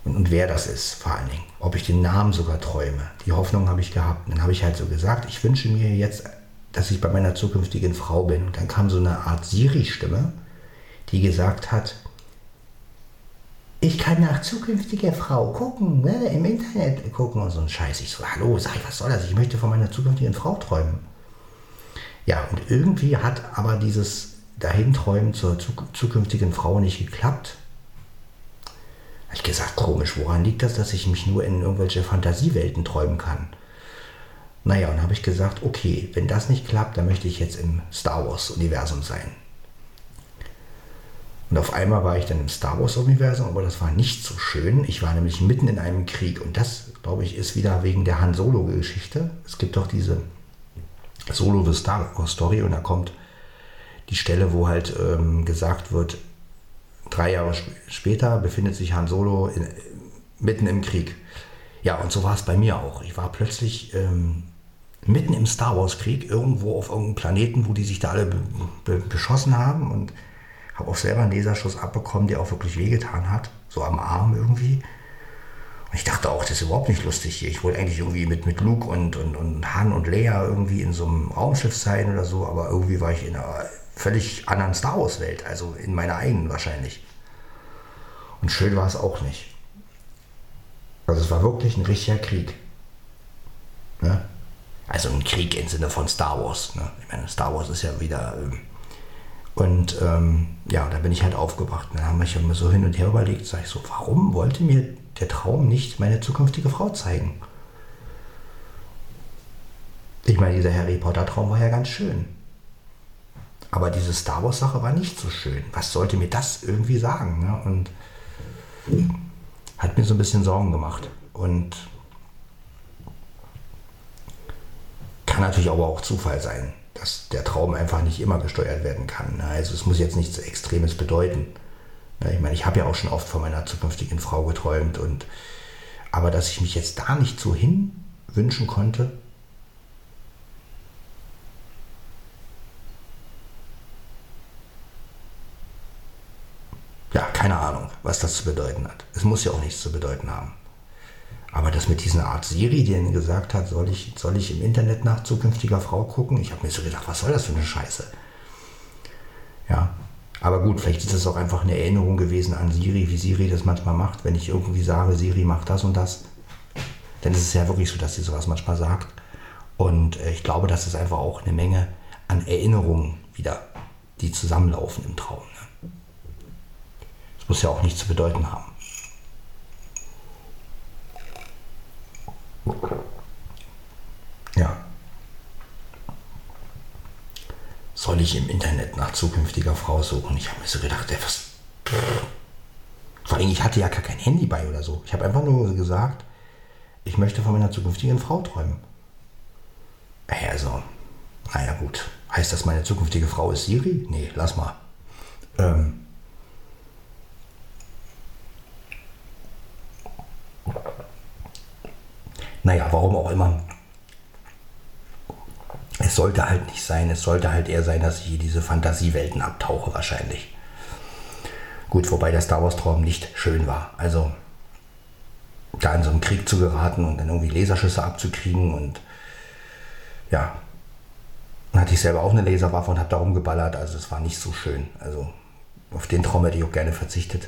Und, und wer das ist, vor allen Dingen. Ob ich den Namen sogar träume. Die Hoffnung habe ich gehabt. Und dann habe ich halt so gesagt, ich wünsche mir jetzt, dass ich bei meiner zukünftigen Frau bin. Und dann kam so eine Art Siri-Stimme, die gesagt hat, ich kann nach zukünftiger Frau gucken, ne, im Internet gucken und so ein Scheiß. Ich so, hallo, sag ich, was soll das? Ich möchte von meiner zukünftigen Frau träumen. Ja, und irgendwie hat aber dieses Dahinträumen zur zukünftigen Frau nicht geklappt. Habe ich gesagt, komisch, woran liegt das, dass ich mich nur in irgendwelche Fantasiewelten träumen kann? Naja, und habe ich gesagt, okay, wenn das nicht klappt, dann möchte ich jetzt im Star Wars-Universum sein. Und auf einmal war ich dann im Star Wars-Universum, aber das war nicht so schön. Ich war nämlich mitten in einem Krieg und das, glaube ich, ist wieder wegen der Han Solo-Geschichte. Es gibt doch diese Solo The Star Wars Story und da kommt die Stelle, wo halt ähm, gesagt wird, drei Jahre sp später befindet sich Han Solo in, mitten im Krieg. Ja, und so war es bei mir auch. Ich war plötzlich ähm, mitten im Star Wars Krieg, irgendwo auf irgendeinem Planeten, wo die sich da alle beschossen haben und habe auch selber einen Laserschuss abbekommen, der auch wirklich wehgetan hat, so am Arm irgendwie. Und ich dachte auch, das ist überhaupt nicht lustig hier. Ich wollte eigentlich irgendwie mit, mit Luke und, und, und Han und Leia irgendwie in so einem Raumschiff sein oder so, aber irgendwie war ich in einer völlig anderen Star Wars-Welt, also in meiner eigenen wahrscheinlich. Und schön war es auch nicht. Also es war wirklich ein richtiger Krieg. Ne? Also ein Krieg im Sinne von Star Wars. Ne? Ich meine, Star Wars ist ja wieder ähm, und ähm, ja, da bin ich halt aufgewacht. Dann haben wir immer so hin und her überlegt, sag ich so, warum wollte mir der Traum nicht meine zukünftige Frau zeigen? Ich meine, dieser Harry Potter-Traum war ja ganz schön. Aber diese Star Wars-Sache war nicht so schön. Was sollte mir das irgendwie sagen? Ne? Und hat mir so ein bisschen Sorgen gemacht. Und kann natürlich aber auch Zufall sein dass der Traum einfach nicht immer gesteuert werden kann. Also es muss jetzt nichts Extremes bedeuten. Ich meine, ich habe ja auch schon oft von meiner zukünftigen Frau geträumt und aber dass ich mich jetzt da nicht so hin wünschen konnte, ja, keine Ahnung, was das zu bedeuten hat. Es muss ja auch nichts zu bedeuten haben. Aber das mit dieser Art Siri, die dann gesagt hat, soll ich, soll ich im Internet nach zukünftiger Frau gucken? Ich habe mir so gedacht, was soll das für eine Scheiße? Ja, aber gut, vielleicht ist es auch einfach eine Erinnerung gewesen an Siri, wie Siri das manchmal macht. Wenn ich irgendwie sage, Siri macht das und das, dann ist es ja wirklich so, dass sie sowas manchmal sagt. Und äh, ich glaube, das ist einfach auch eine Menge an Erinnerungen wieder, die zusammenlaufen im Traum. Ne? Das muss ja auch nichts zu bedeuten haben. Ja. Soll ich im Internet nach zukünftiger Frau suchen? Ich habe mir so gedacht, ey, was. Vor allem, ich hatte ja gar kein Handy bei oder so. Ich habe einfach nur gesagt, ich möchte von meiner zukünftigen Frau träumen. Also, naja gut. Heißt das, meine zukünftige Frau ist Siri? Nee, lass mal. Ähm. Naja, warum auch immer. Es sollte halt nicht sein. Es sollte halt eher sein, dass ich hier diese Fantasiewelten abtauche, wahrscheinlich. Gut, wobei der Star Wars-Traum nicht schön war. Also, da in so einen Krieg zu geraten und dann irgendwie Laserschüsse abzukriegen und ja, dann hatte ich selber auch eine Laserwaffe und habe da rumgeballert. Also es war nicht so schön. Also auf den Traum hätte ich auch gerne verzichtet.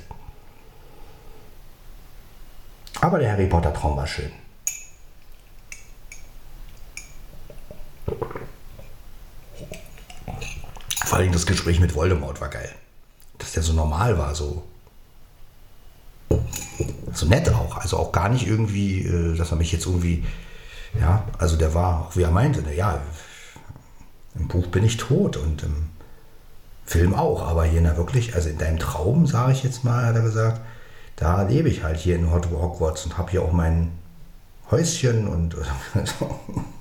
Aber der Harry Potter Traum war schön. Vor allem das Gespräch mit Voldemort war geil. Dass der so normal war, so so nett auch. Also auch gar nicht irgendwie, äh, dass er mich jetzt irgendwie, ja, also der war, wie er meinte, na ja, im Buch bin ich tot und im Film auch, aber hier na wirklich, also in deinem Traum, sage ich jetzt mal, hat er gesagt, da lebe ich halt hier in Hogwarts und habe hier auch mein Häuschen und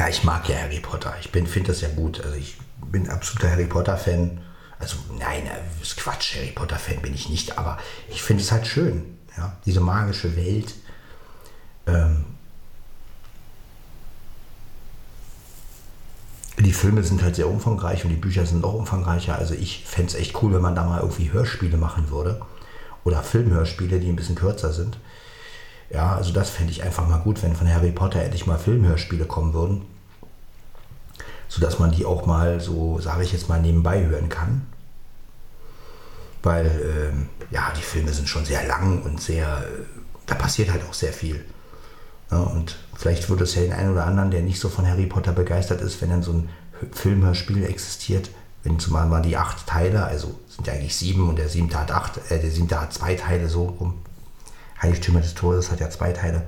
Ja, ich mag ja Harry Potter. Ich finde das ja gut. Also ich bin absoluter Harry Potter-Fan. Also nein, das ist Quatsch, Harry Potter-Fan bin ich nicht, aber ich finde es halt schön. Ja? Diese magische Welt. Ähm, die Filme sind halt sehr umfangreich und die Bücher sind noch umfangreicher. Also ich fände es echt cool, wenn man da mal irgendwie Hörspiele machen würde. Oder Filmhörspiele, die ein bisschen kürzer sind. Ja, also das fände ich einfach mal gut, wenn von Harry Potter endlich mal Filmhörspiele kommen würden. Sodass man die auch mal so, sage ich jetzt mal, nebenbei hören kann. Weil, ähm, ja, die Filme sind schon sehr lang und sehr, da passiert halt auch sehr viel. Ja, und vielleicht würde es ja den einen oder anderen, der nicht so von Harry Potter begeistert ist, wenn dann so ein Filmhörspiel existiert, wenn zumal mal die acht Teile, also sind ja eigentlich sieben und der siebte hat acht, äh, der siebte hat zwei Teile so rum, Heiligtümer des Todes hat ja zwei Teile.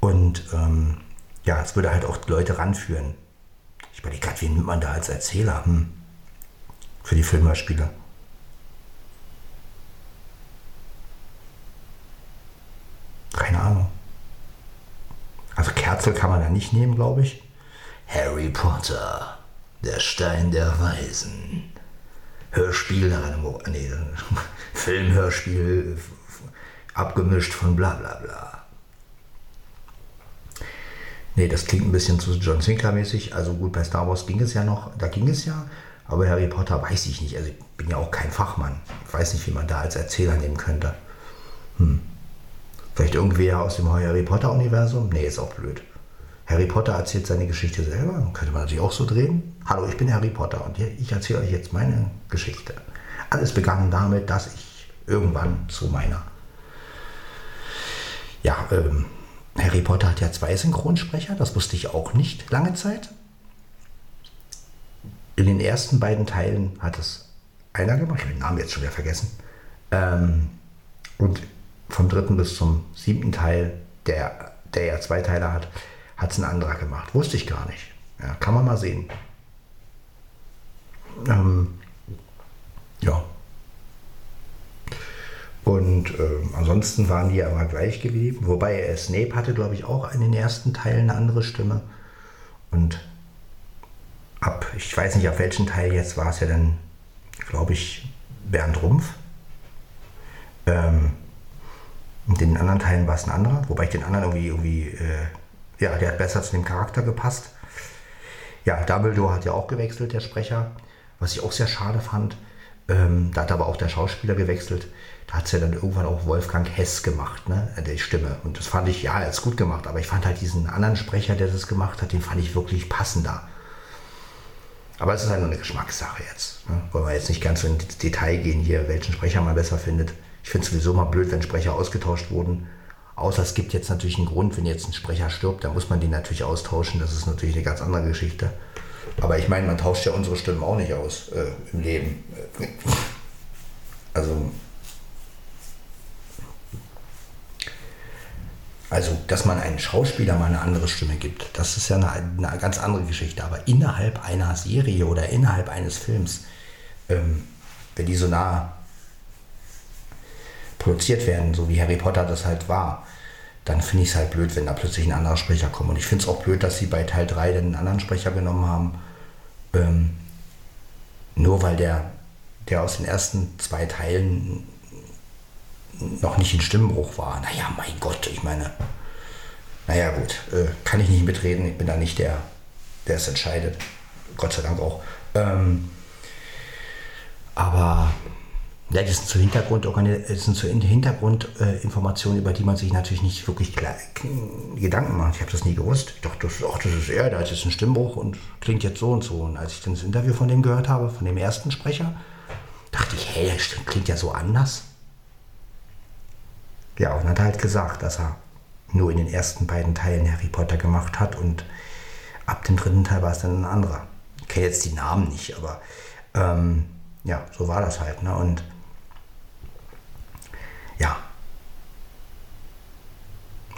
Und ähm, ja, es würde halt auch Leute ranführen. Ich überlege gerade, wen nimmt man da als Erzähler hm? für die Filmhörspiele? Keine Ahnung. Also Kerzel kann man da nicht nehmen, glaube ich. Harry Potter, der Stein der Weisen. Hörspiel, nee, Filmhörspiel abgemischt von bla bla bla. Nee, das klingt ein bisschen zu John Sinclair-mäßig. Also gut, bei Star Wars ging es ja noch, da ging es ja, aber Harry Potter weiß ich nicht. Also ich bin ja auch kein Fachmann. Ich weiß nicht, wie man da als Erzähler nehmen könnte. Hm. Vielleicht irgendwer aus dem Harry Potter-Universum? Nee, ist auch blöd. Harry Potter erzählt seine Geschichte selber. Könnte man natürlich auch so drehen. Hallo, ich bin Harry Potter und ich erzähle euch jetzt meine Geschichte. Alles begann damit, dass ich irgendwann zu meiner ja, ähm, Harry Potter hat ja zwei Synchronsprecher, das wusste ich auch nicht lange Zeit. In den ersten beiden Teilen hat es einer gemacht, ich habe den Namen jetzt schon wieder vergessen. Ähm, und vom dritten bis zum siebten Teil, der, der ja zwei Teile hat, hat es ein anderer gemacht. Wusste ich gar nicht. Ja, kann man mal sehen. Ähm, ja, und äh, ansonsten waren die ja immer gleich geblieben. Wobei Snape hatte, glaube ich, auch in den ersten Teilen eine andere Stimme. Und ab, ich weiß nicht, auf welchen Teil jetzt war es ja dann, glaube ich, Bernd Rumpf. Ähm, Und in den anderen Teilen war es ein anderer, wobei ich den anderen irgendwie, irgendwie äh, ja, der hat besser zu dem Charakter gepasst. Ja, Dumbledore hat ja auch gewechselt, der Sprecher, was ich auch sehr schade fand. Ähm, da hat aber auch der Schauspieler gewechselt. Hat es ja dann irgendwann auch Wolfgang Hess gemacht, ne, die Stimme. Und das fand ich, ja, er ist gut gemacht, aber ich fand halt diesen anderen Sprecher, der das gemacht hat, den fand ich wirklich passender. Aber es ist halt nur eine Geschmackssache jetzt. Ne? Wollen wir jetzt nicht ganz so ins Detail gehen hier, welchen Sprecher man besser findet. Ich finde es sowieso mal blöd, wenn Sprecher ausgetauscht wurden. Außer es gibt jetzt natürlich einen Grund, wenn jetzt ein Sprecher stirbt, dann muss man den natürlich austauschen. Das ist natürlich eine ganz andere Geschichte. Aber ich meine, man tauscht ja unsere Stimmen auch nicht aus äh, im Leben. Also, also, dass man einen Schauspieler mal eine andere Stimme gibt, das ist ja eine, eine ganz andere Geschichte. Aber innerhalb einer Serie oder innerhalb eines Films, ähm, wenn die so nah produziert werden, so wie Harry Potter das halt war, dann finde ich es halt blöd, wenn da plötzlich ein anderer Sprecher kommt. Und ich finde es auch blöd, dass sie bei Teil 3 den anderen Sprecher genommen haben. Ähm, nur weil der, der aus den ersten zwei Teilen noch nicht in Stimmbruch war. Naja, mein Gott, ich meine, naja gut, äh, kann ich nicht mitreden, ich bin da nicht der, der es entscheidet. Gott sei Dank auch. Ähm, aber ja, das sind so Hintergrund, das sind so Hintergrundinformationen, über die man sich natürlich nicht wirklich Gedanken macht. Ich habe das nie gewusst. Ich dachte, das, ach, das ist er, da hat jetzt einen Stimmbruch und klingt jetzt so und so. Und als ich dann das Interview von dem gehört habe, von dem ersten Sprecher, dachte ich, hey, das klingt ja so anders. Ja, und hat halt gesagt, dass er nur in den ersten beiden Teilen Harry Potter gemacht hat und ab dem dritten Teil war es dann ein anderer. Ich kenne jetzt die Namen nicht, aber ähm, ja, so war das halt. Ne? Und ja.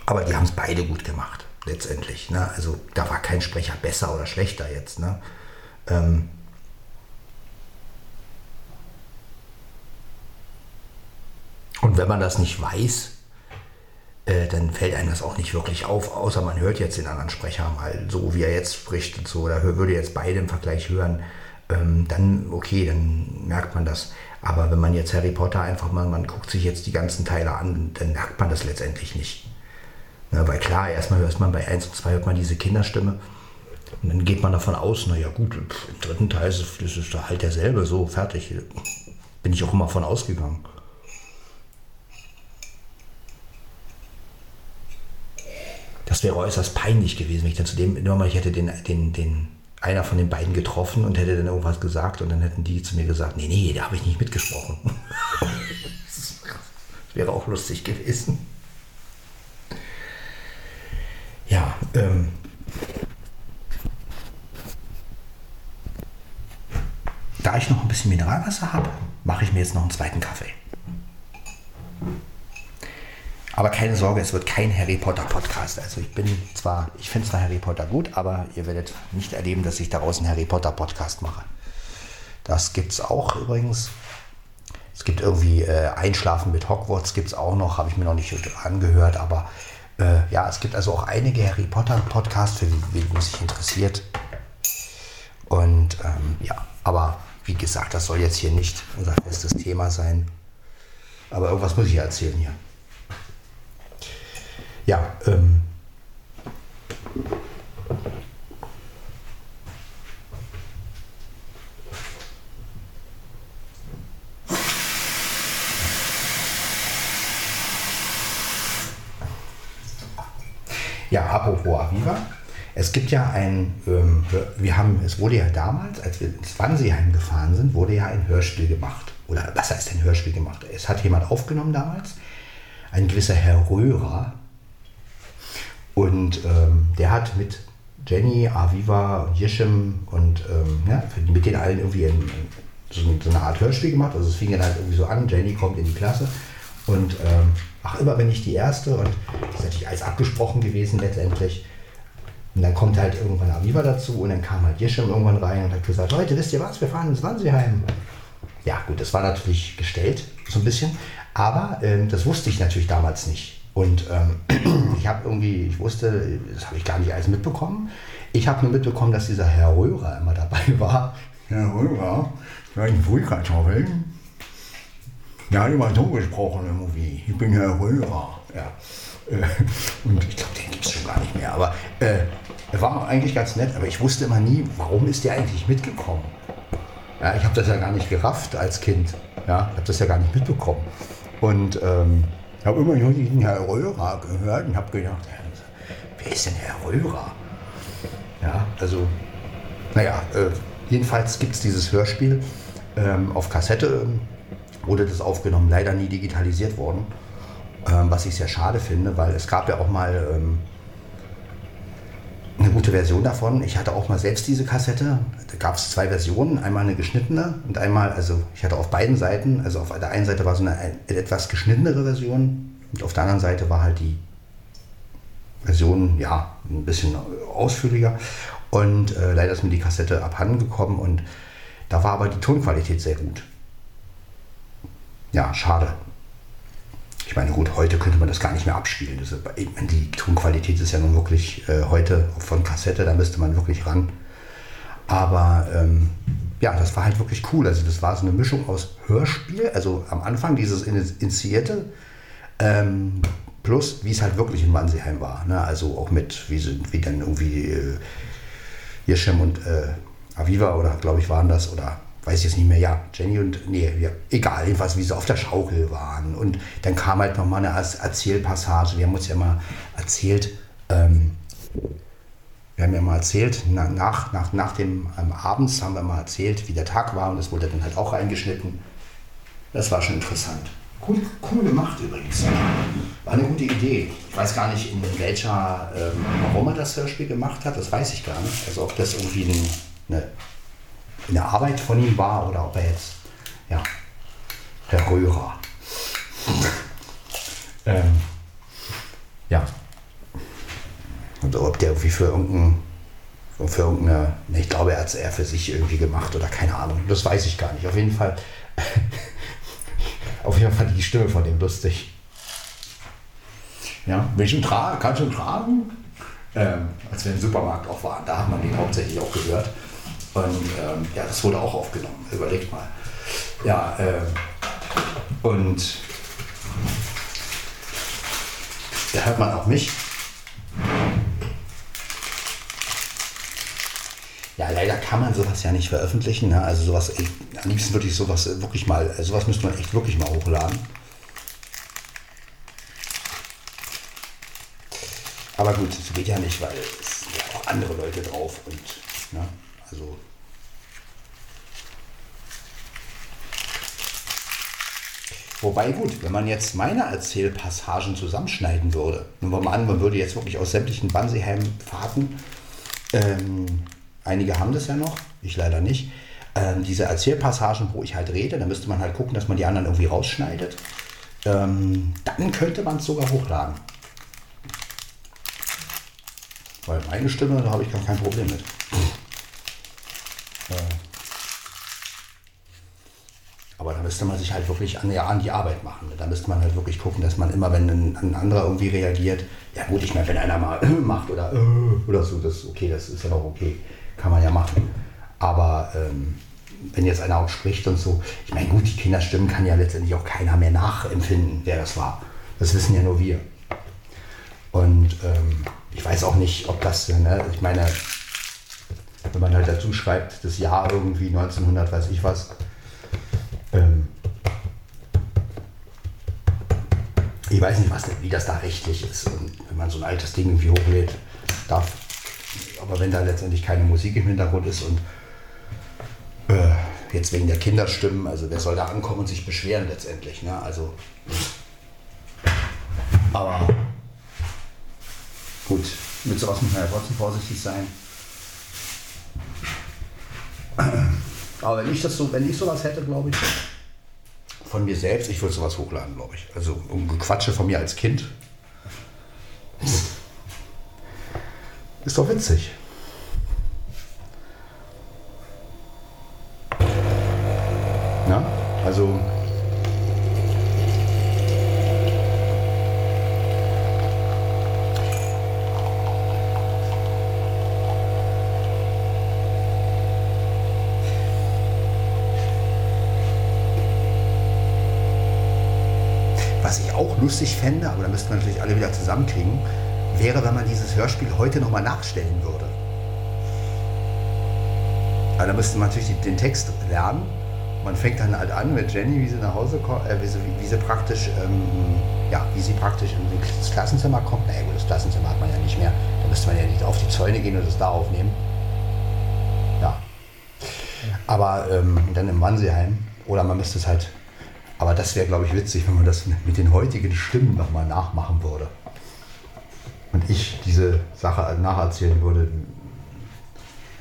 Aber die haben es beide gut gemacht, letztendlich. Ne? Also da war kein Sprecher besser oder schlechter jetzt. Ne? Ähm, und wenn man das nicht weiß, äh, dann fällt einem das auch nicht wirklich auf, außer man hört jetzt den anderen Sprecher mal so, wie er jetzt spricht und so, oder würde jetzt beide im Vergleich hören, ähm, dann okay, dann merkt man das. Aber wenn man jetzt Harry Potter einfach mal, man guckt sich jetzt die ganzen Teile an, dann merkt man das letztendlich nicht. Na, weil klar, erstmal hört man bei 1 und 2 hört man diese Kinderstimme. Und dann geht man davon aus, naja gut, im dritten Teil ist es, halt derselbe, so, fertig. Bin ich auch immer von ausgegangen. Das wäre äußerst peinlich gewesen, wenn ich dann zu dem, nur mal, ich hätte den, den, den einer von den beiden getroffen und hätte dann irgendwas gesagt und dann hätten die zu mir gesagt, nee, nee, da habe ich nicht mitgesprochen. das wäre auch lustig gewesen. Ja, ähm, da ich noch ein bisschen Mineralwasser habe, mache ich mir jetzt noch einen zweiten Kaffee. Aber keine Sorge, es wird kein Harry Potter Podcast. Also ich bin zwar, ich finde zwar Harry Potter gut, aber ihr werdet nicht erleben, dass ich daraus einen Harry Potter Podcast mache. Das gibt es auch übrigens. Es gibt irgendwie äh, Einschlafen mit Hogwarts, gibt es auch noch, habe ich mir noch nicht angehört, aber äh, ja, es gibt also auch einige Harry Potter Podcasts, für wen sich interessiert. Und ähm, ja, aber wie gesagt, das soll jetzt hier nicht unser festes Thema sein. Aber irgendwas muss ich erzählen hier ja, ähm, Ja, apropos Aviva. Es gibt ja ein, ähm, wir haben, es wurde ja damals, als wir ins Wannseeheim gefahren sind, wurde ja ein Hörspiel gemacht. Oder was heißt ein Hörspiel gemacht? Es hat jemand aufgenommen damals, ein gewisser Herr Röhrer, und ähm, der hat mit Jenny, Aviva, Yishim und ähm, ja, mit denen allen irgendwie in, so, so, eine Art Hörspiel gemacht. Also es fing dann halt irgendwie so an, Jenny kommt in die Klasse und ähm, ach, immer wenn ich die Erste und das ist natürlich alles abgesprochen gewesen letztendlich. Und dann kommt halt irgendwann Aviva dazu und dann kam halt Yishim irgendwann rein und hat gesagt, Leute, wisst ihr was, wir fahren ins Wannseeheim. Ja gut, das war natürlich gestellt, so ein bisschen, aber ähm, das wusste ich natürlich damals nicht. Und ähm, ich habe irgendwie, ich wusste, das habe ich gar nicht alles mitbekommen. Ich habe nur mitbekommen, dass dieser Herr Röhrer immer dabei war. Herr Röhrer, ein Frühkartoffeln. Der hat immer so gesprochen irgendwie. Ich bin Herr Röhrer. Ja. Äh, und ich glaube, den gibt es schon gar nicht mehr. Aber äh, er war eigentlich ganz nett, aber ich wusste immer nie, warum ist der eigentlich mitgekommen? Ja, ich habe das ja gar nicht gerafft als Kind. Ja, ich habe das ja gar nicht mitbekommen. Und ähm, ich habe immer nur diesen Herr Röhrer gehört und habe gedacht, wer ist denn Herr Röhrer? Ja, also, naja, äh, jedenfalls gibt es dieses Hörspiel ähm, auf Kassette, ähm, wurde das aufgenommen, leider nie digitalisiert worden, ähm, was ich sehr schade finde, weil es gab ja auch mal ähm, eine gute Version davon. Ich hatte auch mal selbst diese Kassette. Da gab es zwei Versionen, einmal eine geschnittene und einmal, also ich hatte auf beiden Seiten, also auf der einen Seite war so eine, etwas geschnittenere Version und auf der anderen Seite war halt die Version, ja, ein bisschen ausführlicher. Und äh, leider ist mir die Kassette abhanden gekommen und da war aber die Tonqualität sehr gut. Ja, schade. Ich meine, gut, heute könnte man das gar nicht mehr abspielen. Das die Tonqualität ist ja nun wirklich äh, heute von Kassette, da müsste man wirklich ran. Aber ähm, ja, das war halt wirklich cool. Also das war so eine Mischung aus Hörspiel, also am Anfang dieses Initiierte, ähm, plus wie es halt wirklich in Wannsheim war. Ne? Also auch mit, wie, wie dann irgendwie äh, Jeschem und äh, Aviva oder glaube ich waren das oder weiß ich jetzt nicht mehr, ja, Jenny und, nee, ja, egal, jedenfalls, wie sie auf der Schaukel waren. Und dann kam halt nochmal eine Erzählpassage. Wir haben uns ja mal erzählt, ähm, wir haben ja mal erzählt, nach, nach, nach dem ähm, Abends haben wir mal erzählt, wie der Tag war und das wurde dann halt auch eingeschnitten. Das war schon interessant. Cool, cool gemacht übrigens. War eine gute Idee. Ich weiß gar nicht, in welcher, ähm, warum er das Hörspiel gemacht hat, das weiß ich gar nicht. Also ob das irgendwie eine, eine eine Arbeit von ihm war oder ob er jetzt, ja, Herr Röhrer. ähm, ja. Und ob der irgendwie für irgendein, für irgendeine, ne, ich glaube, er hat es eher für sich irgendwie gemacht oder keine Ahnung. Das weiß ich gar nicht. Auf jeden Fall, auf jeden Fall fand ich die Stimme von dem lustig. Ja, ihn tragen? Kannst du ihn tragen? Ähm, als wir im Supermarkt auch waren, da hat man den hauptsächlich auch gehört. Und ähm, ja, das wurde auch aufgenommen. Überlegt mal. Ja, äh, und da hört man auch mich. Ja, leider kann man sowas ja nicht veröffentlichen. Ne? Also sowas, ich, am liebsten würde ich sowas wirklich mal, also sowas müsste man echt wirklich mal hochladen. Aber gut, das geht ja nicht, weil es sind ja auch andere Leute drauf und ne? Also Wobei gut, wenn man jetzt meine Erzählpassagen zusammenschneiden würde, nehmen wir mal an, man würde jetzt wirklich aus sämtlichen Banseheim-Fahrten, ähm, einige haben das ja noch, ich leider nicht, ähm, diese Erzählpassagen, wo ich halt rede, da müsste man halt gucken, dass man die anderen irgendwie rausschneidet. Ähm, dann könnte man es sogar hochladen. Weil meine Stimme, da habe ich gar kein Problem mit. Aber da müsste man sich halt wirklich an, ja, an die Arbeit machen. Da müsste man halt wirklich gucken, dass man immer, wenn ein, ein anderer irgendwie reagiert, ja gut, ich meine, wenn einer mal macht oder äh, oder so, das okay, das ist ja noch okay, kann man ja machen. Aber ähm, wenn jetzt einer auch spricht und so, ich meine, gut, die Kinderstimmen kann ja letztendlich auch keiner mehr nachempfinden, wer das war. Das wissen ja nur wir. Und ähm, ich weiß auch nicht, ob das, ne, ich meine, wenn man halt dazu schreibt, das Jahr irgendwie 1900, weiß ich was, ähm, ich weiß nicht, was, wie das da rechtlich ist, wenn man so ein altes Ding irgendwie hochlädt, darf. Aber wenn da letztendlich keine Musik im Hintergrund ist und äh, jetzt wegen der Kinderstimmen, also wer soll da ankommen und sich beschweren letztendlich, ne? Also, aber gut, mit sowas muss man ja trotzdem vorsichtig sein. Aber wenn ich das so, wenn ich sowas hätte, glaube ich, von mir selbst, ich würde sowas hochladen, glaube ich. Also um Gequatsche von mir als Kind. Ist doch witzig. Na, also lustig fände, aber da müssten wir natürlich alle wieder zusammenkriegen, wäre, wenn man dieses Hörspiel heute nochmal nachstellen würde. Aber da müsste man natürlich den Text lernen. Man fängt dann halt an mit Jenny, wie sie nach Hause kommt, äh, wie, sie, wie, sie praktisch, ähm, ja, wie sie praktisch ins Klassenzimmer kommt. Naja, gut, das Klassenzimmer hat man ja nicht mehr. Da müsste man ja nicht auf die Zäune gehen und das da aufnehmen. Ja. Aber ähm, dann im Wannseeheim. Oder man müsste es halt. Aber das wäre, glaube ich, witzig, wenn man das mit den heutigen Stimmen nochmal nachmachen würde. Und ich diese Sache nacherzählen würde.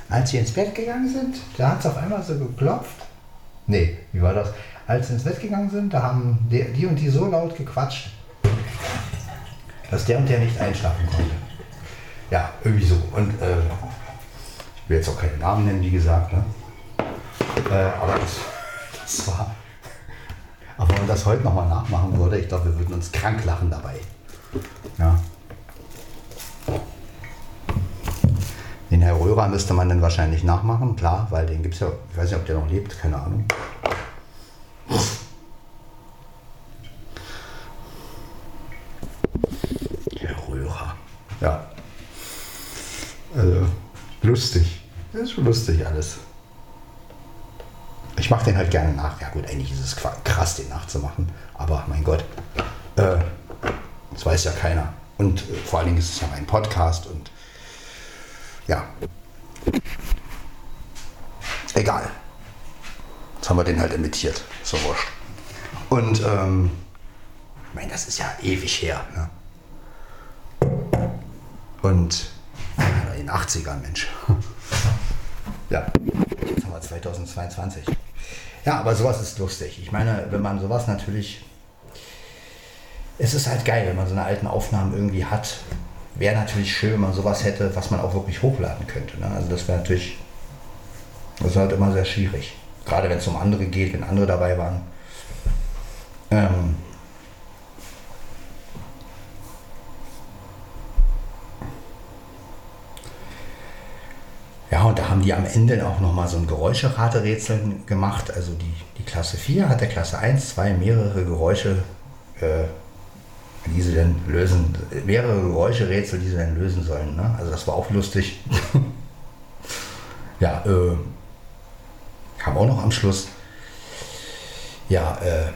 Als sie ins Bett gegangen sind, da hat es auf einmal so geklopft. Nee, wie war das? Als sie ins Bett gegangen sind, da haben die, die und die so laut gequatscht, dass der und der nicht einschlafen konnte. Ja, irgendwie so. Und äh, ich will jetzt auch keine Namen nennen, wie gesagt. Ne? Äh, aber das, das war. Aber wenn man das heute nochmal nachmachen würde, ich glaube, wir würden uns krank lachen dabei. Ja. Den Herr Röhrer müsste man dann wahrscheinlich nachmachen, klar, weil den gibt es ja, ich weiß nicht, ob der noch lebt, keine Ahnung. Herr Röhrer. Ja. Also, lustig. Das ist schon lustig alles. Ich mache den halt gerne nach. Ja gut, eigentlich ist es krass, den nachzumachen. Aber mein Gott, äh, das weiß ja keiner. Und äh, vor allen Dingen ist es ja mein Podcast und ja. Egal. Jetzt haben wir den halt imitiert. So wurscht. Und ähm, ich meine, das ist ja ewig her. Ne? Und in den 80ern, Mensch. ja, jetzt haben wir 2022. Ja, aber sowas ist lustig. Ich meine, wenn man sowas natürlich. Es ist halt geil, wenn man so eine alten Aufnahmen irgendwie hat. Wäre natürlich schön, wenn man sowas hätte, was man auch wirklich hochladen könnte. Ne? Also das wäre natürlich. Das ist halt immer sehr schwierig. Gerade wenn es um andere geht, wenn andere dabei waren. Ähm, Ja, und da haben die am Ende auch nochmal so ein Geräuscheraterätsel gemacht. Also die, die Klasse 4 hat der Klasse 1 zwei mehrere Geräusche, äh, die sie dann lösen, mehrere Geräuscherätsel, die sie dann lösen sollen. Ne? Also das war auch lustig. ja, äh, kam auch noch am Schluss. Ja, äh,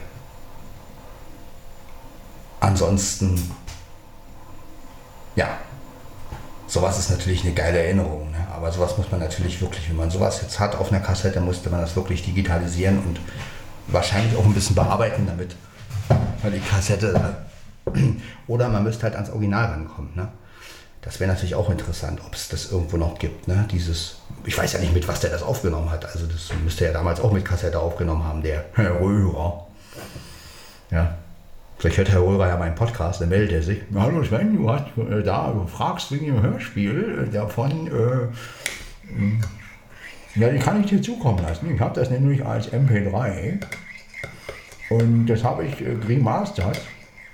ansonsten, ja, sowas ist natürlich eine geile Erinnerung. Aber sowas muss man natürlich wirklich, wenn man sowas jetzt hat auf einer Kassette, musste man das wirklich digitalisieren und wahrscheinlich auch ein bisschen bearbeiten, damit man die Kassette oder man müsste halt ans Original rankommen. Ne? Das wäre natürlich auch interessant, ob es das irgendwo noch gibt. Ne? Dieses, ich weiß ja nicht, mit was der das aufgenommen hat. Also das müsste er damals auch mit Kassette aufgenommen haben, der Herr Röhrer. Ja. Vielleicht hört Herr Röhrer ja meinen Podcast, dann meldet er sich. Hallo Sven, du hast äh, da, du fragst wegen dem Hörspiel äh, davon. Äh, ja, die kann ich dir zukommen lassen. Ich habe das nämlich als MP3 und das habe ich äh, remastert.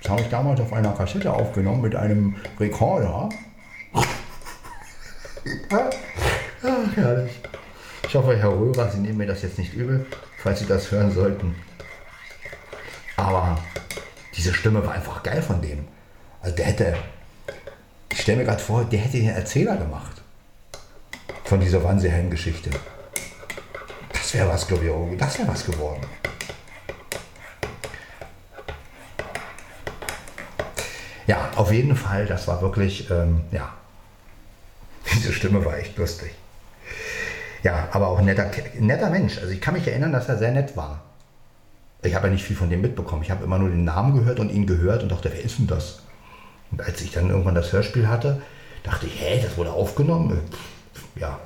Das habe ich damals auf einer Kassette aufgenommen mit einem Rekorder. Ach, herrlich. Ich hoffe, Herr Röhrer, Sie nehmen mir das jetzt nicht übel, falls Sie das hören sollten. Aber diese Stimme war einfach geil von dem. Also der hätte, ich stelle mir gerade vor, der hätte den Erzähler gemacht. Von dieser Wannseehelm-Geschichte. Das wäre was, glaube ich, das wäre was geworden. Ja, auf jeden Fall, das war wirklich, ähm, ja, diese Stimme war echt lustig. Ja, aber auch ein netter, netter Mensch. Also ich kann mich erinnern, dass er sehr nett war ich habe ja nicht viel von dem mitbekommen. Ich habe immer nur den Namen gehört und ihn gehört und dachte, wer ist denn das? Und als ich dann irgendwann das Hörspiel hatte, dachte ich, hä, das wurde aufgenommen? Ja,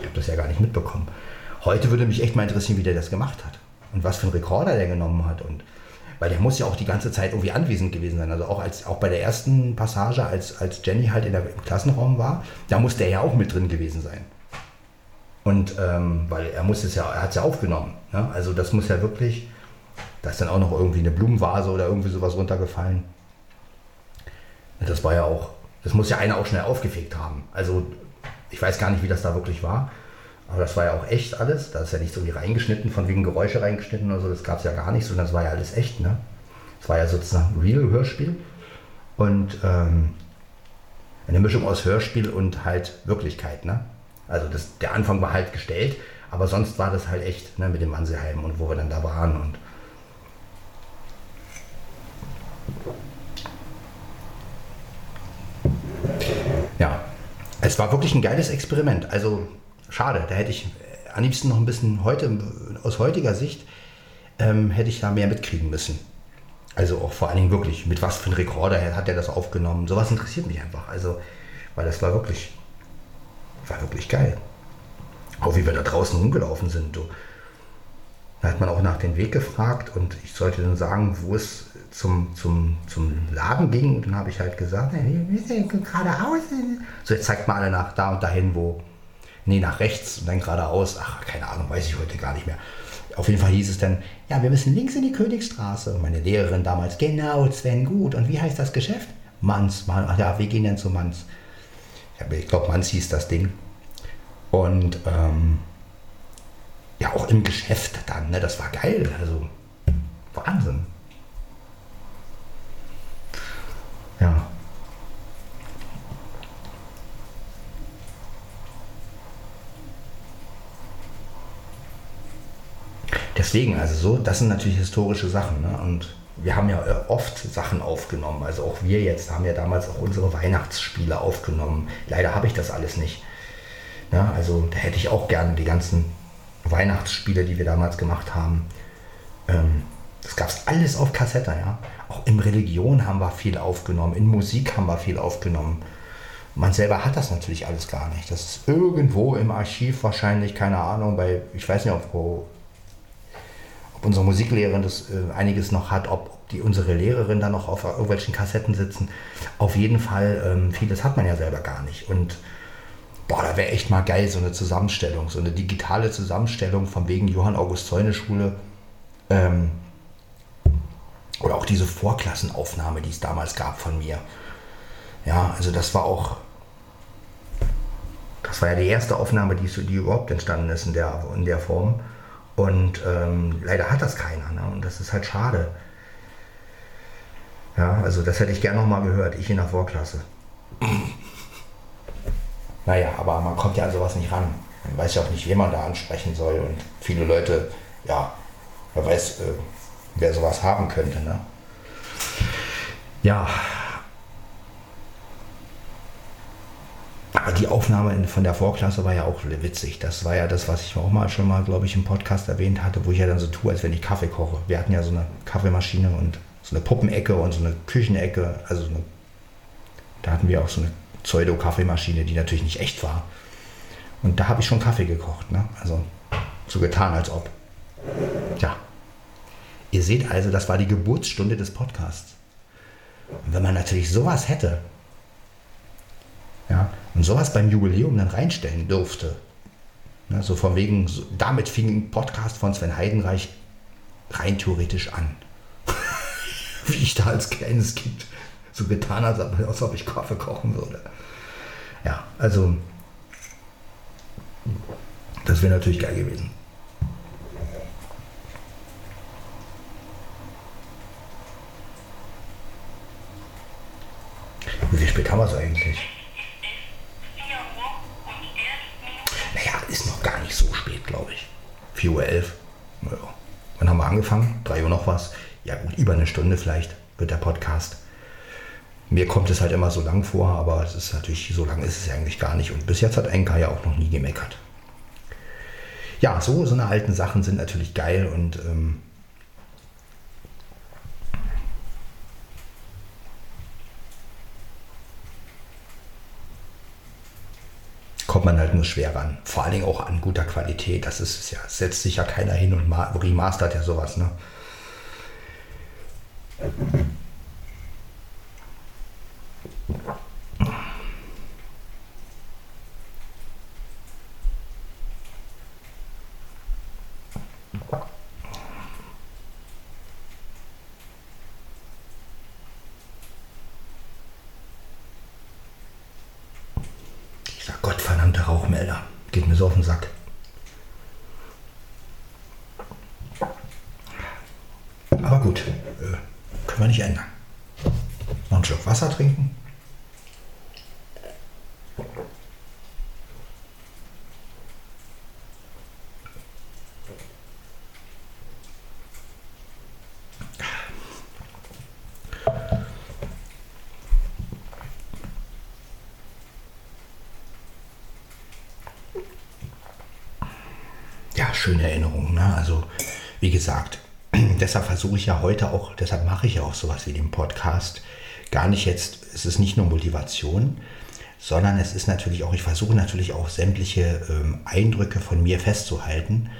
ich habe das ja gar nicht mitbekommen. Heute würde mich echt mal interessieren, wie der das gemacht hat. Und was für einen Rekorder der genommen hat. Und weil der muss ja auch die ganze Zeit irgendwie anwesend gewesen sein. Also auch, als, auch bei der ersten Passage, als, als Jenny halt in der, im Klassenraum war, da muss der ja auch mit drin gewesen sein. Und ähm, weil er muss es ja, er hat es ja aufgenommen. Ne? Also das muss ja wirklich da ist dann auch noch irgendwie eine Blumenvase oder irgendwie sowas runtergefallen. Das war ja auch, das muss ja einer auch schnell aufgefegt haben. Also ich weiß gar nicht, wie das da wirklich war. Aber das war ja auch echt alles. Da ist ja nicht so wie reingeschnitten, von wegen Geräusche reingeschnitten oder so. Das gab es ja gar nicht, sondern das war ja alles echt. Ne? Es war ja sozusagen ein Real-Hörspiel und ähm, eine Mischung aus Hörspiel und halt Wirklichkeit. Ne? Also das, der Anfang war halt gestellt, aber sonst war das halt echt ne, mit dem Manselheim und wo wir dann da waren und ja, es war wirklich ein geiles Experiment. Also schade, da hätte ich am liebsten noch ein bisschen heute, aus heutiger Sicht, ähm, hätte ich da mehr mitkriegen müssen. Also auch vor allen Dingen wirklich, mit was für einem Rekorder hat er das aufgenommen. Sowas interessiert mich einfach. Also, weil das war wirklich, war wirklich geil. Auch wie wir da draußen rumgelaufen sind. Du. Da hat man auch nach dem Weg gefragt und ich sollte dann sagen, wo es zum, zum, zum Laden ging. Und dann habe ich halt gesagt, wie ist denn geradeaus? So, jetzt zeigt mal alle nach da und dahin, wo. Nee, nach rechts und dann geradeaus. Ach, keine Ahnung, weiß ich heute gar nicht mehr. Auf jeden Fall hieß es dann, ja, wir müssen links in die Königsstraße. Und meine Lehrerin damals, genau, Sven, gut. Und wie heißt das Geschäft? Manns. Ach ja, wir gehen dann zu Manns. Ich glaube, Manns hieß das Ding. Und ähm, ja, auch im Geschäft dann, ne, das war geil. Also Wahnsinn. Ja. Deswegen, also so, das sind natürlich historische Sachen. Ne? Und wir haben ja äh, oft Sachen aufgenommen. Also auch wir jetzt haben ja damals auch unsere Weihnachtsspiele aufgenommen. Leider habe ich das alles nicht. Ja, also da hätte ich auch gerne die ganzen Weihnachtsspiele, die wir damals gemacht haben. Ähm, das gab es alles auf Kassette, ja. Auch in Religion haben wir viel aufgenommen, in Musik haben wir viel aufgenommen. Man selber hat das natürlich alles gar nicht. Das ist irgendwo im Archiv wahrscheinlich, keine Ahnung, bei, ich weiß nicht, ob, ob unsere Musiklehrerin das äh, einiges noch hat, ob, ob, die unsere Lehrerin da noch auf irgendwelchen Kassetten sitzen. Auf jeden Fall, ähm, vieles hat man ja selber gar nicht. Und boah, da wäre echt mal geil, so eine Zusammenstellung, so eine digitale Zusammenstellung von wegen Johann August Zäune Schule. Ähm, oder auch diese Vorklassenaufnahme, die es damals gab von mir. Ja, also das war auch, das war ja die erste Aufnahme, die, die überhaupt entstanden ist in der, in der Form. Und ähm, leider hat das keiner. Ne? Und das ist halt schade. Ja, also das hätte ich gerne nochmal gehört, ich in der Vorklasse. naja, aber man kommt ja an sowas nicht ran. Man weiß ja auch nicht, wen man da ansprechen soll. Und viele Leute, ja, wer weiß, äh, wer sowas haben könnte. Ne? Ja. Aber die Aufnahme von der Vorklasse war ja auch witzig. Das war ja das, was ich auch mal schon mal, glaube ich, im Podcast erwähnt hatte, wo ich ja dann so tue, als wenn ich Kaffee koche. Wir hatten ja so eine Kaffeemaschine und so eine Puppenecke und so eine Küchenecke. Also so eine, da hatten wir auch so eine Pseudo-Kaffeemaschine, die natürlich nicht echt war. Und da habe ich schon Kaffee gekocht. Ne? Also so getan, als ob. Ja. Ihr seht also, das war die Geburtsstunde des Podcasts. Und wenn man natürlich sowas hätte, ja, und sowas beim Jubiläum dann reinstellen dürfte, ne, so von wegen, so, damit fing ein Podcast von Sven Heidenreich rein theoretisch an. Wie ich da als kleines Kind so getan habe, als ob ich Kaffee kochen würde. Ja, also das wäre natürlich geil gewesen. Wie viel spät haben wir es eigentlich? Naja, ist noch gar nicht so spät, glaube ich. 4.11 Uhr. Naja. Wann haben wir angefangen? 3 Uhr noch was? Ja gut, über eine Stunde vielleicht wird der Podcast. Mir kommt es halt immer so lang vor, aber es ist natürlich, so lang ist es eigentlich gar nicht. Und bis jetzt hat Enka ja auch noch nie gemeckert. Ja, so, so eine alten Sachen sind natürlich geil und ähm, kommt man halt nur schwer ran. Vor allen Dingen auch an guter Qualität. Das ist ja, setzt sich ja keiner hin und remastert ja sowas, ne? Schöne Erinnerungen. Ne? Also, wie gesagt, deshalb versuche ich ja heute auch, deshalb mache ich ja auch sowas wie den Podcast. Gar nicht jetzt, es ist nicht nur Motivation, sondern es ist natürlich auch, ich versuche natürlich auch sämtliche ähm, Eindrücke von mir festzuhalten,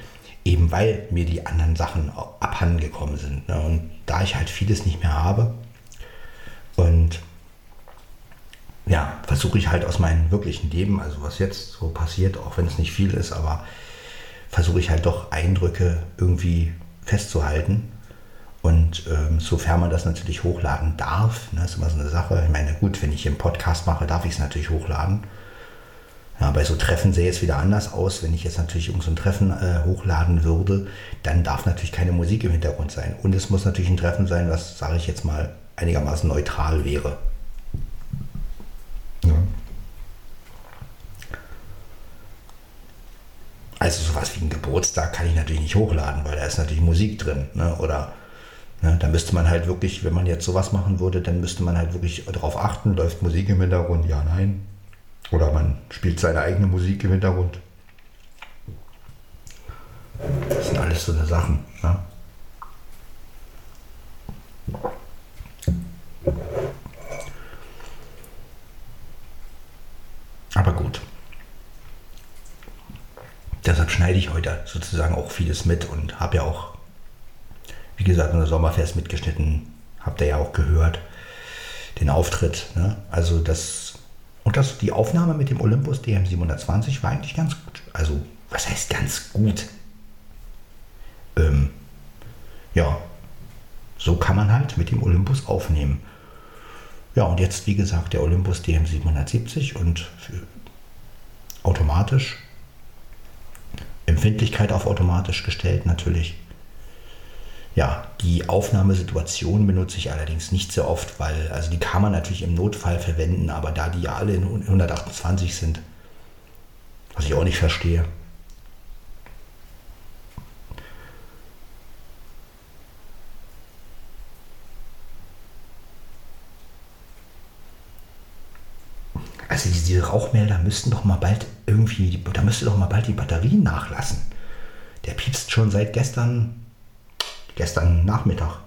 eben weil mir die anderen Sachen abhanden gekommen sind. Ne? Und da ich halt vieles nicht mehr habe und ja, versuche ich halt aus meinem wirklichen Leben, also was jetzt so passiert, auch wenn es nicht viel ist, aber versuche ich halt doch Eindrücke irgendwie festzuhalten. Und ähm, sofern man das natürlich hochladen darf, ne, ist immer so eine Sache. Ich meine, gut, wenn ich einen Podcast mache, darf ich es natürlich hochladen. Ja, bei so Treffen sähe es wieder anders aus. Wenn ich jetzt natürlich irgend so ein Treffen äh, hochladen würde, dann darf natürlich keine Musik im Hintergrund sein. Und es muss natürlich ein Treffen sein, was, sage ich jetzt mal, einigermaßen neutral wäre. Geburtstag kann ich natürlich nicht hochladen, weil da ist natürlich Musik drin. Ne? Oder ne, da müsste man halt wirklich, wenn man jetzt sowas machen würde, dann müsste man halt wirklich darauf achten, läuft Musik im Hintergrund, ja, nein. Oder man spielt seine eigene Musik im Hintergrund. Das sind alles so eine Sachen. Ne? Aber gut. Deshalb schneide ich heute sozusagen auch vieles mit und habe ja auch, wie gesagt, in der Sommerfest mitgeschnitten. Habt ihr ja auch gehört, den Auftritt. Ne? Also das, und das, die Aufnahme mit dem Olympus DM720 war eigentlich ganz gut. Also, was heißt ganz gut? Ähm, ja, so kann man halt mit dem Olympus aufnehmen. Ja, und jetzt, wie gesagt, der Olympus DM770 und automatisch Empfindlichkeit auf automatisch gestellt natürlich. Ja, die Aufnahmesituation benutze ich allerdings nicht so oft, weil, also die kann man natürlich im Notfall verwenden, aber da die ja alle in 128 sind, was ich auch nicht verstehe. Also diese Rauchmelder müssten doch mal bald irgendwie, da müsste doch mal bald die Batterien nachlassen. Der piepst schon seit gestern, gestern Nachmittag.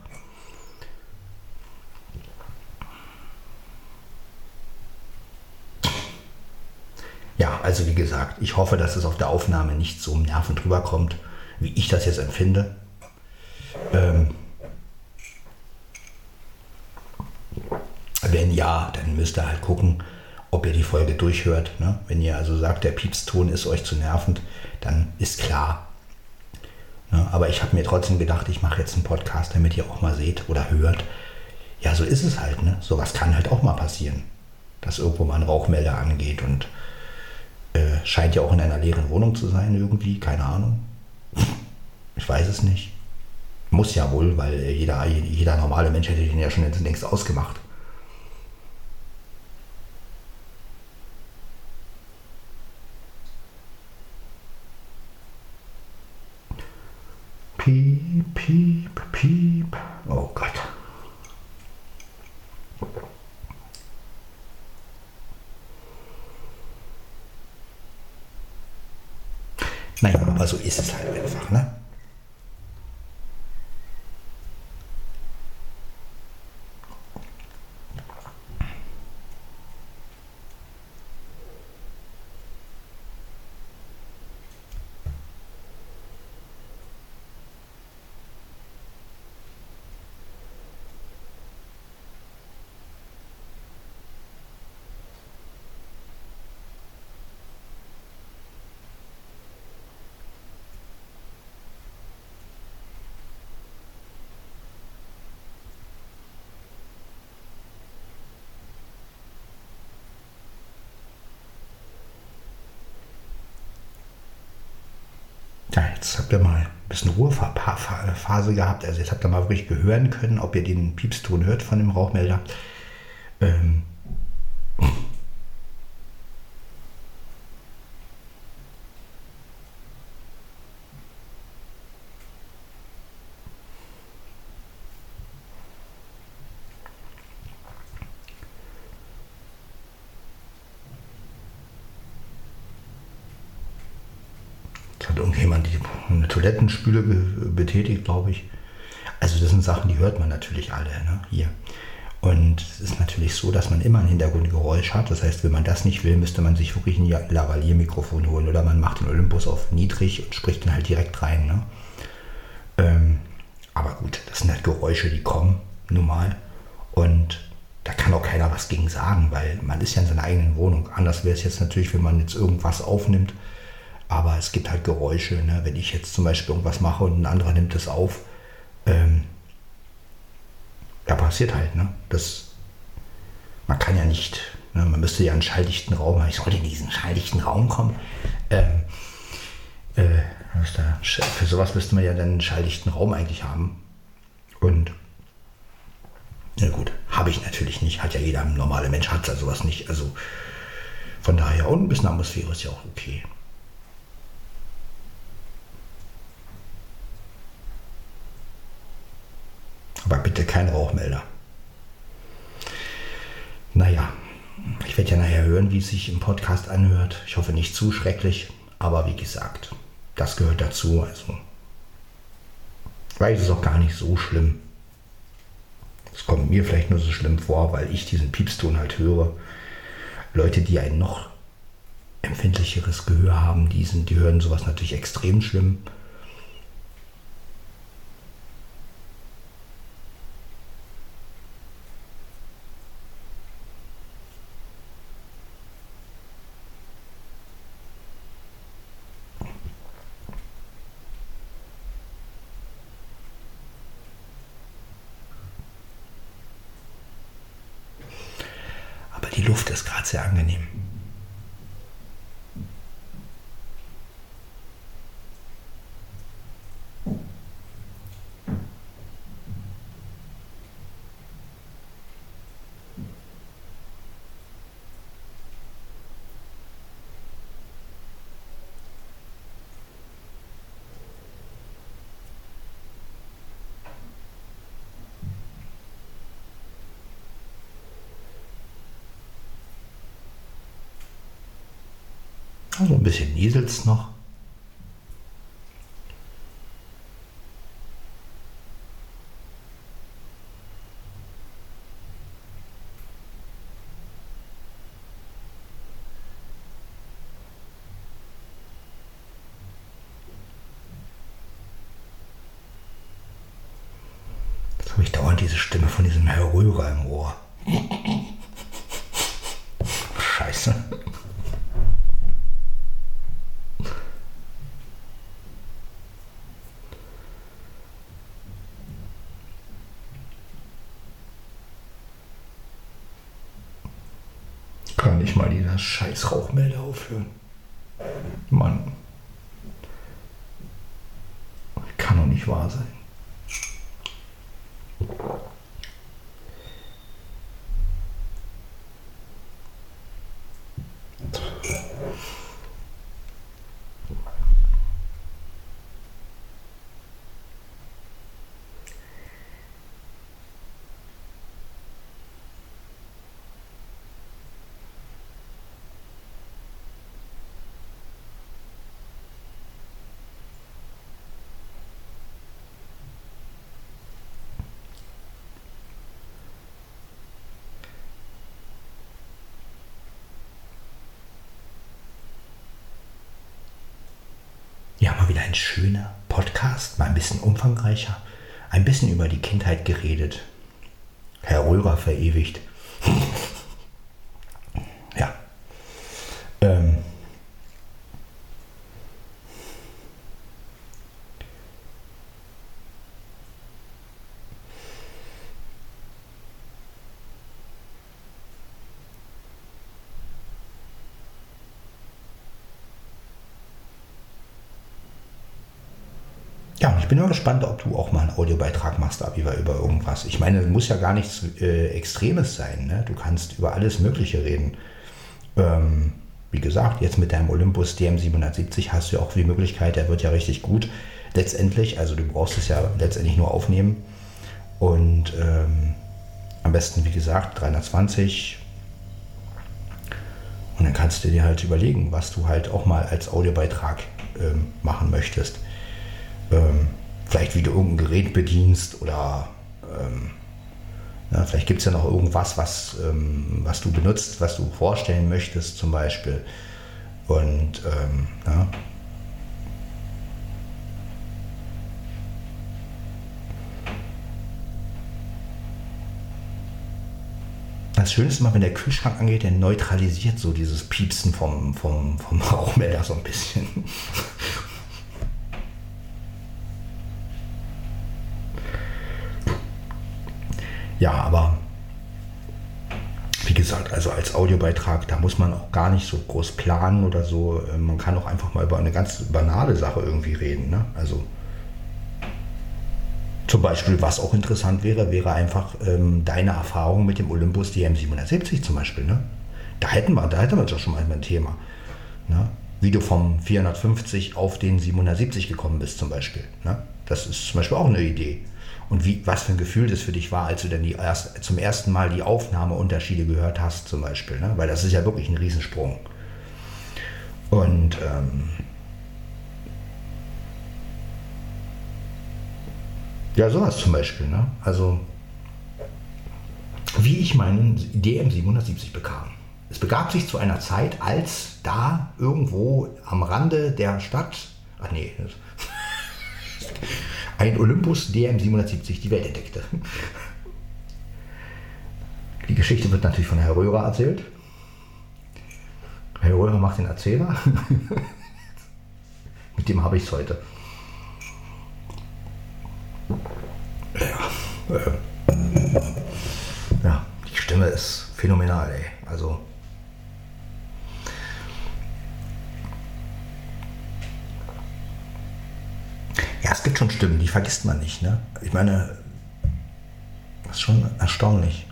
Ja, also wie gesagt, ich hoffe, dass es auf der Aufnahme nicht so nervend rüberkommt, wie ich das jetzt empfinde. Ähm, wenn ja, dann müsst ihr halt gucken, ob ihr die Folge durchhört. Ne? Wenn ihr also sagt, der Piepston ist euch zu nervend, dann ist klar. Ne? Aber ich habe mir trotzdem gedacht, ich mache jetzt einen Podcast, damit ihr auch mal seht oder hört. Ja, so ist es halt. Ne? Sowas kann halt auch mal passieren, dass irgendwo mal ein Rauchmelder angeht und äh, scheint ja auch in einer leeren Wohnung zu sein irgendwie, keine Ahnung. Ich weiß es nicht. Muss ja wohl, weil jeder, jeder normale Mensch hätte den ja schon längst ausgemacht. Piep, piep, piep. Oh Gott. Naja, aber so ist es halt einfach, ne? Jetzt habt ihr mal ein bisschen Ruhephase gehabt. Also jetzt habt ihr mal wirklich hören können, ob ihr den Piepston hört von dem Rauchmelder. Ähm, hat irgendjemand die, Toilettenspüle betätigt, glaube ich. Also das sind Sachen, die hört man natürlich alle ne? hier. Und es ist natürlich so, dass man immer ein Hintergrundgeräusch hat. Das heißt, wenn man das nicht will, müsste man sich wirklich ein Lavalier-Mikrofon holen oder man macht den Olympus auf niedrig und spricht dann halt direkt rein. Ne? Ähm, aber gut, das sind halt Geräusche, die kommen, normal. Und da kann auch keiner was gegen sagen, weil man ist ja in seiner eigenen Wohnung. Anders wäre es jetzt natürlich, wenn man jetzt irgendwas aufnimmt aber es gibt halt Geräusche. Ne? Wenn ich jetzt zum Beispiel irgendwas mache und ein anderer nimmt es auf, ähm, ja, passiert halt. Ne? Das, man kann ja nicht, ne? man müsste ja einen schalldichten Raum haben. Ich sollte in diesen schalldichten Raum kommen. Ähm, äh, für sowas müsste man ja dann einen schalldichten Raum eigentlich haben. Und na gut, habe ich natürlich nicht. Hat ja jeder normale Mensch, hat ja sowas nicht. Also von daher, und ein bisschen Atmosphäre ist ja auch okay. Aber bitte kein Rauchmelder. Naja, ich werde ja nachher hören, wie es sich im Podcast anhört. Ich hoffe nicht zu schrecklich, aber wie gesagt, das gehört dazu. Also, weil es ist auch gar nicht so schlimm. Es kommt mir vielleicht nur so schlimm vor, weil ich diesen Piepston halt höre. Leute, die ein noch empfindlicheres Gehör haben, die, sind, die hören sowas natürlich extrem schlimm. Ist gerade sehr angenehm. Also ein bisschen nieselt es noch. Habe ich dauernd diese Stimme von diesem Herr Röhrer im Ohr. Scheiße. Scheiß Rauchmelder aufhören. Mann. Kann doch nicht wahr sein. Schöner Podcast, mal ein bisschen umfangreicher, ein bisschen über die Kindheit geredet. Herr Röhrer verewigt. ja. Ähm. Ja, ich bin mal gespannt, ob du auch mal einen Audiobeitrag machst, Abiva, über irgendwas. Ich meine, es muss ja gar nichts äh, Extremes sein. Ne? Du kannst über alles Mögliche reden. Ähm, wie gesagt, jetzt mit deinem Olympus DM770 hast du ja auch die Möglichkeit, der wird ja richtig gut letztendlich. Also du brauchst es ja letztendlich nur aufnehmen. Und ähm, am besten, wie gesagt, 320. Und dann kannst du dir halt überlegen, was du halt auch mal als Audiobeitrag ähm, machen möchtest ähm, vielleicht wie du irgendein Gerät bedienst oder ähm, ja, vielleicht gibt es ja noch irgendwas, was, ähm, was du benutzt, was du vorstellen möchtest zum Beispiel. Und ähm, ja. Das Schöne ist immer, wenn der Kühlschrank angeht, der neutralisiert so dieses Piepsen vom, vom, vom Rauchmelder so ein bisschen. Ja, aber wie gesagt, also als Audiobeitrag, da muss man auch gar nicht so groß planen oder so. Ähm, man kann auch einfach mal über eine ganz banale Sache irgendwie reden. Ne? Also zum Beispiel, was auch interessant wäre, wäre einfach ähm, deine Erfahrung mit dem Olympus DM770 zum Beispiel. Ne? Da hätten wir, da hätten wir doch schon mal ein Thema. Ne? Wie du vom 450 auf den 770 gekommen bist zum Beispiel. Ne? Das ist zum Beispiel auch eine Idee und wie, was für ein Gefühl das für dich war, als du dann die erst, zum ersten Mal die Aufnahmeunterschiede gehört hast, zum Beispiel. Ne? Weil das ist ja wirklich ein Riesensprung. Und ähm, ja, sowas zum Beispiel. Ne? Also, wie ich meinen DM770 bekam. Es begab sich zu einer Zeit, als da irgendwo am Rande der Stadt, ach nee, ein Olympus DM770 die Welt entdeckte. Die Geschichte wird natürlich von Herr Röhrer erzählt. Herr Röhrer macht den Erzähler. Mit dem habe ich es heute. Ja, äh, ja, die Stimme ist phänomenal, ey. Also Ja, es gibt schon Stimmen, die vergisst man nicht. Ne? Ich meine, das ist schon erstaunlich.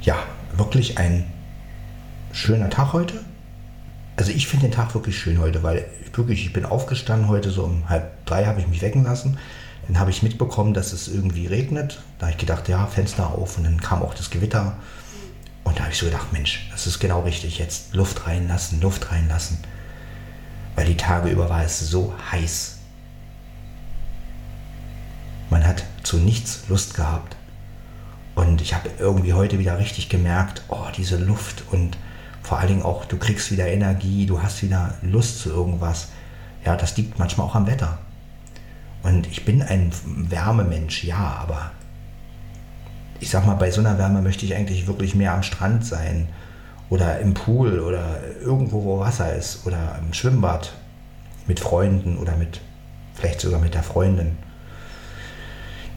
Ja, wirklich ein schöner Tag heute. Also ich finde den Tag wirklich schön heute, weil ich wirklich, ich bin aufgestanden heute so um halb drei habe ich mich wecken lassen. Dann habe ich mitbekommen, dass es irgendwie regnet. Da habe ich gedacht, ja, Fenster auf und dann kam auch das Gewitter. Und da habe ich so gedacht, Mensch, das ist genau richtig. Jetzt Luft reinlassen, Luft reinlassen weil die Tage über war es so heiß. Man hat zu nichts Lust gehabt. Und ich habe irgendwie heute wieder richtig gemerkt, oh, diese Luft und vor allen Dingen auch, du kriegst wieder Energie, du hast wieder Lust zu irgendwas. Ja, das liegt manchmal auch am Wetter. Und ich bin ein Wärmemensch, ja, aber ich sag mal, bei so einer Wärme möchte ich eigentlich wirklich mehr am Strand sein oder im Pool oder irgendwo, wo Wasser ist oder im Schwimmbad mit Freunden oder mit vielleicht sogar mit der Freundin,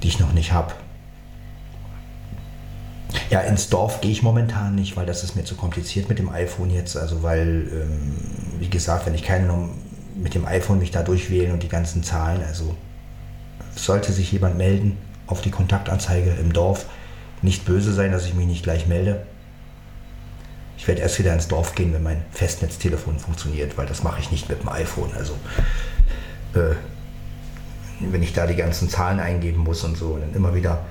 die ich noch nicht habe. Ja, ins Dorf gehe ich momentan nicht, weil das ist mir zu kompliziert mit dem iPhone jetzt. Also weil, ähm, wie gesagt, wenn ich keine mit dem iPhone mich da durchwählen und die ganzen Zahlen, also sollte sich jemand melden auf die Kontaktanzeige im Dorf, nicht böse sein, dass ich mich nicht gleich melde. Ich werde erst wieder ins Dorf gehen, wenn mein Festnetztelefon funktioniert, weil das mache ich nicht mit dem iPhone. Also äh, wenn ich da die ganzen Zahlen eingeben muss und so, und dann immer wieder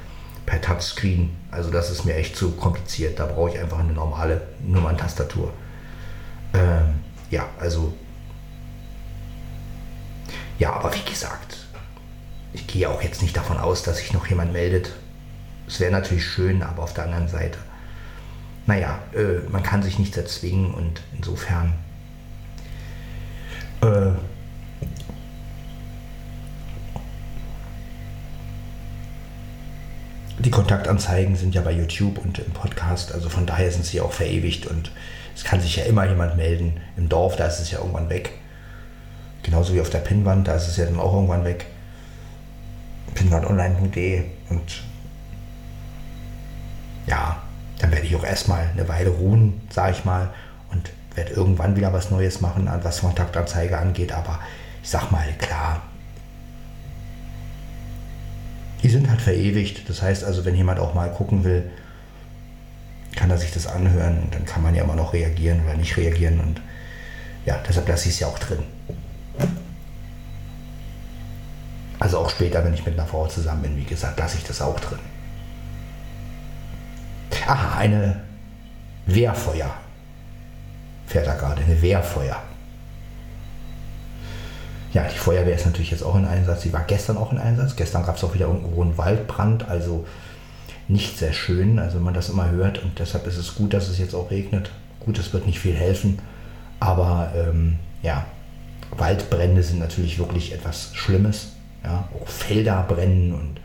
per Touchscreen. Also das ist mir echt zu kompliziert. Da brauche ich einfach eine normale Nummerntastatur. Ähm, ja, also ja, aber wie gesagt, ich gehe auch jetzt nicht davon aus, dass sich noch jemand meldet. Es wäre natürlich schön, aber auf der anderen Seite naja, äh, man kann sich nichts erzwingen und insofern äh, die Kontaktanzeigen sind ja bei YouTube und im Podcast, also von daher sind sie auch verewigt und es kann sich ja immer jemand melden. Im Dorf, da ist es ja irgendwann weg. Genauso wie auf der Pinnwand, da ist es ja dann auch irgendwann weg. Pinnwandonline.de und ja, dann werde ich auch erstmal eine Weile ruhen, sage ich mal, und werde irgendwann wieder was Neues machen, was Kontaktanzeige angeht. Aber ich sag mal, klar, die sind halt verewigt. Das heißt also, wenn jemand auch mal gucken will, kann er sich das anhören und dann kann man ja immer noch reagieren oder nicht reagieren. Und ja, deshalb lasse ich es ja auch drin. Also auch später, wenn ich mit einer Frau zusammen bin, wie gesagt, lasse ich das auch drin. Aha, eine Wehrfeuer. Fährt da gerade, eine Wehrfeuer. Ja, die Feuerwehr ist natürlich jetzt auch in Einsatz. Sie war gestern auch in Einsatz. Gestern gab es auch wieder irgendwo einen Waldbrand, also nicht sehr schön, also wenn man das immer hört. Und deshalb ist es gut, dass es jetzt auch regnet. Gut, es wird nicht viel helfen, aber ähm, ja, Waldbrände sind natürlich wirklich etwas Schlimmes. Ja, auch Felder brennen und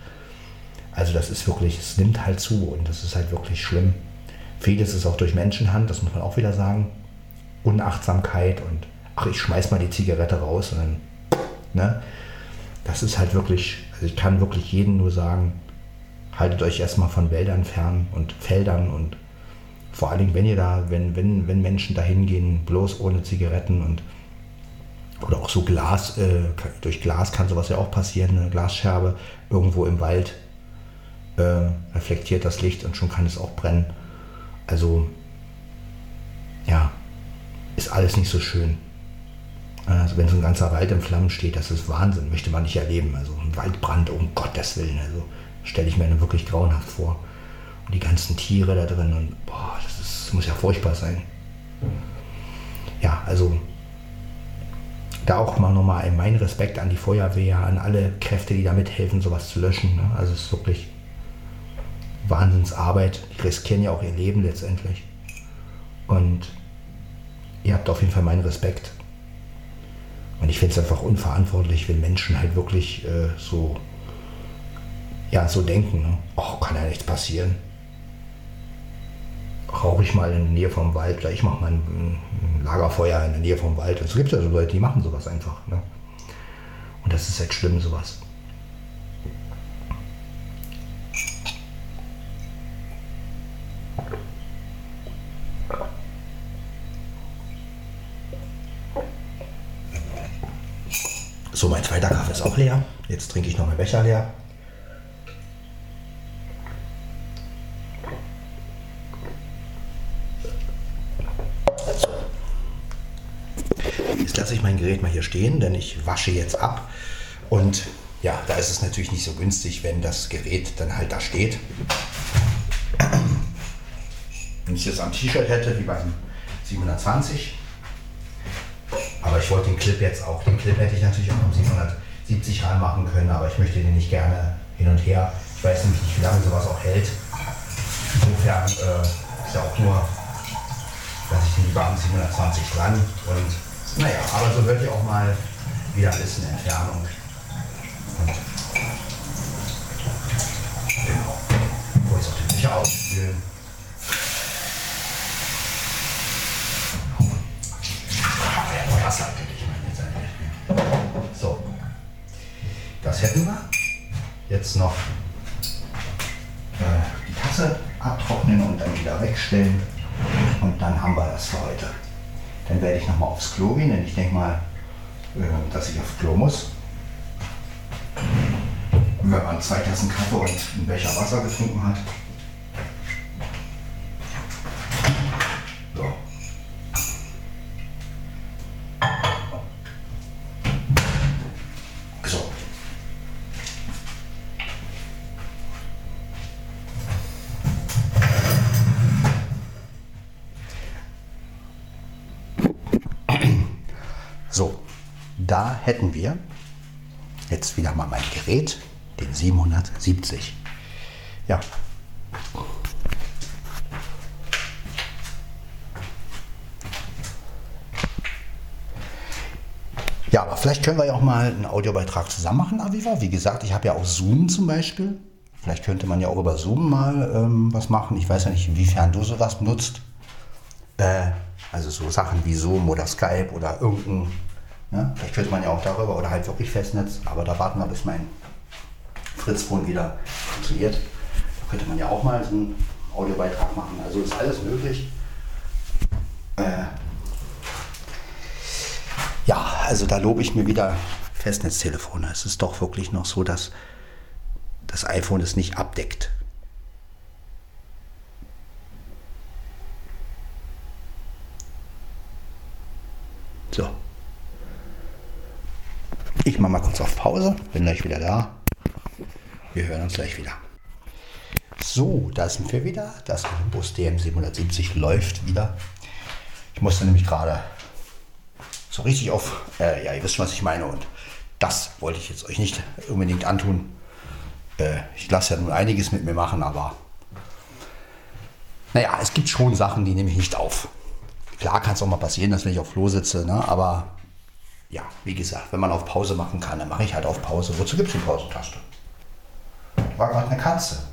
also das ist wirklich, es nimmt halt zu und das ist halt wirklich schlimm. Vieles ist auch durch Menschenhand, das muss man auch wieder sagen. Unachtsamkeit und ach, ich schmeiß mal die Zigarette raus und dann Ne? Das ist halt wirklich, also ich kann wirklich jedem nur sagen, haltet euch erstmal von Wäldern fern und Feldern und vor allen Dingen, wenn ihr da, wenn, wenn, wenn Menschen da hingehen, bloß ohne Zigaretten und oder auch so Glas, äh, durch Glas kann sowas ja auch passieren, eine Glasscherbe irgendwo im Wald äh, reflektiert das Licht und schon kann es auch brennen. Also ja, ist alles nicht so schön. Also wenn so ein ganzer Wald in Flammen steht, das ist Wahnsinn, möchte man nicht erleben. Also ein Waldbrand, um Gottes Willen, also stelle ich mir wirklich grauenhaft vor. Und die ganzen Tiere da drin und boah, das, ist, das muss ja furchtbar sein. Ja, also da auch mal nochmal mein Respekt an die Feuerwehr, an alle Kräfte, die da mithelfen, sowas zu löschen. Ne? Also es ist wirklich Wahnsinnsarbeit. Die riskieren ja auch ihr Leben letztendlich. Und ihr habt auf jeden Fall meinen Respekt. Und ich finde es einfach unverantwortlich, wenn Menschen halt wirklich äh, so, ja, so denken. Ne? Oh, kann ja nichts passieren. Rauche ich mal in der Nähe vom Wald, oder ich mache mal ein, ein, Lagerfeuer in der Nähe vom Wald. Es gibt ja so Leute, die machen sowas einfach. Ne? Und das ist halt schlimm, sowas. So, mein zweiter Kaffee ist auch leer. Jetzt trinke ich noch meinen Becher leer. Jetzt lasse ich mein Gerät mal hier stehen, denn ich wasche jetzt ab. Und ja, da ist es natürlich nicht so günstig, wenn das Gerät dann halt da steht. Wenn ich es jetzt am T-Shirt hätte, wie beim 720, aber ich wollte den Clip jetzt auch, den Clip hätte ich natürlich auch um 770 reinmachen können, aber ich möchte den nicht gerne hin und her. Ich weiß nämlich nicht, wie lange sowas auch hält. Insofern äh, ist ja auch nur, dass ich den lieber am 720 dran und naja, aber so wird ja auch mal wieder ein bisschen Entfernung. Und, genau. Kurz auf den Sicher ausspülen. Wasser So, das hätten wir. Jetzt noch äh, die Tasse abtrocknen und dann wieder wegstellen. Und dann haben wir das für heute. Dann werde ich nochmal aufs Klo gehen, denn ich denke mal, äh, dass ich aufs Klo muss. wenn man zwei Tassen Kaffee und einen Becher Wasser getrunken hat, hätten wir jetzt wieder mal mein Gerät, den 770. Ja. Ja, aber vielleicht können wir ja auch mal einen Audiobeitrag zusammen machen, Aviva. Wie gesagt, ich habe ja auch Zoom zum Beispiel. Vielleicht könnte man ja auch über Zoom mal ähm, was machen. Ich weiß ja nicht, inwiefern du sowas nutzt. Äh, also so Sachen wie Zoom oder Skype oder irgendein Ne? Vielleicht könnte man ja auch darüber oder halt wirklich Festnetz, aber da warten wir, bis mein Fritzphone wieder funktioniert. Da könnte man ja auch mal so einen Audiobeitrag machen. Also ist alles möglich. Äh, Ja, also da lobe ich mir wieder Festnetztelefone. Es ist doch wirklich noch so, dass das iPhone es nicht abdeckt. So. Ich mache mal kurz auf Pause, bin gleich wieder da. Wir hören uns gleich wieder. So, da sind wir wieder. Das Olympus DM770 läuft wieder. Ich musste nämlich gerade so richtig auf, äh, ja, ihr wisst schon, was ich meine. Und das wollte ich jetzt euch nicht unbedingt antun. Äh, ich lasse ja nun einiges mit mir machen, aber naja, es gibt schon Sachen, die nehme ich nicht auf. Klar kann es auch mal passieren, dass wenn ich auf Klo sitze, ne? aber ja, wie gesagt, wenn man auf Pause machen kann, dann mache ich halt auf Pause. Wozu gibt es die Pausentaste? War gerade eine Katze.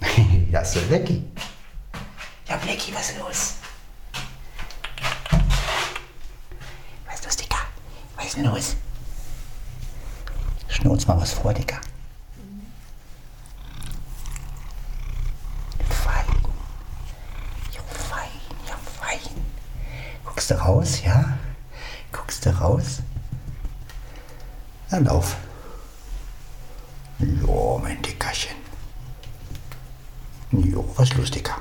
ja, der Blackie. Ja, Blackie, was ist los? Was ist los, Dicker? Was ist denn los? Schnur uns mal was vor, Dicker. Fein. Ja, fein, ja, fein. Guckst du raus, ja? Guckst du raus? Dann lauf. Jo, mein Dickerchen. Jo, was los, Dicker?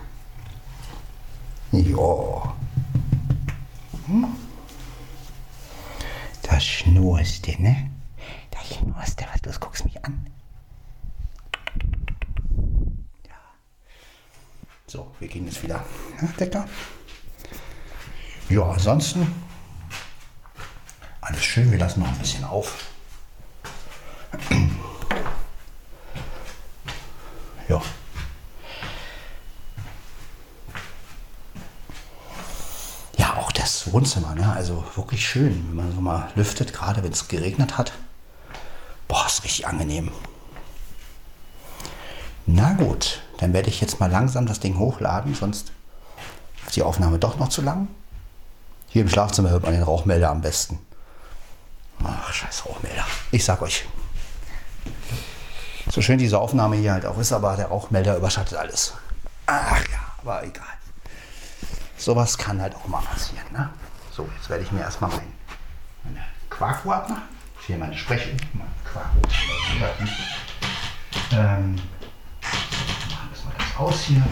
Jo. Hm? Da schnurst du, ne? Da schnurst du, was los, guckst mich an. Ja. So, wir gehen jetzt wieder. Ja, Decker? Ja, ansonsten alles schön, wir lassen noch ein bisschen auf. Ja. Ja, auch das Wohnzimmer, ne? also wirklich schön, wenn man so mal lüftet, gerade wenn es geregnet hat. Boah, ist richtig angenehm. Na gut, dann werde ich jetzt mal langsam das Ding hochladen, sonst ist die Aufnahme doch noch zu lang. Hier im Schlafzimmer hört man den Rauchmelder am besten. Ach, scheiß Rauchmelder. Ich sag euch. So schön diese Aufnahme hier halt auch ist, aber der Rauchmelder überschattet alles. Ach ja, aber egal. Sowas kann halt auch mal passieren. Ne? So, jetzt werde ich mir erstmal mein, meine Quarkuhr abmachen. Hier meine Sprechung, meine Quarkuhr. Ähm, machen wir das aus hier.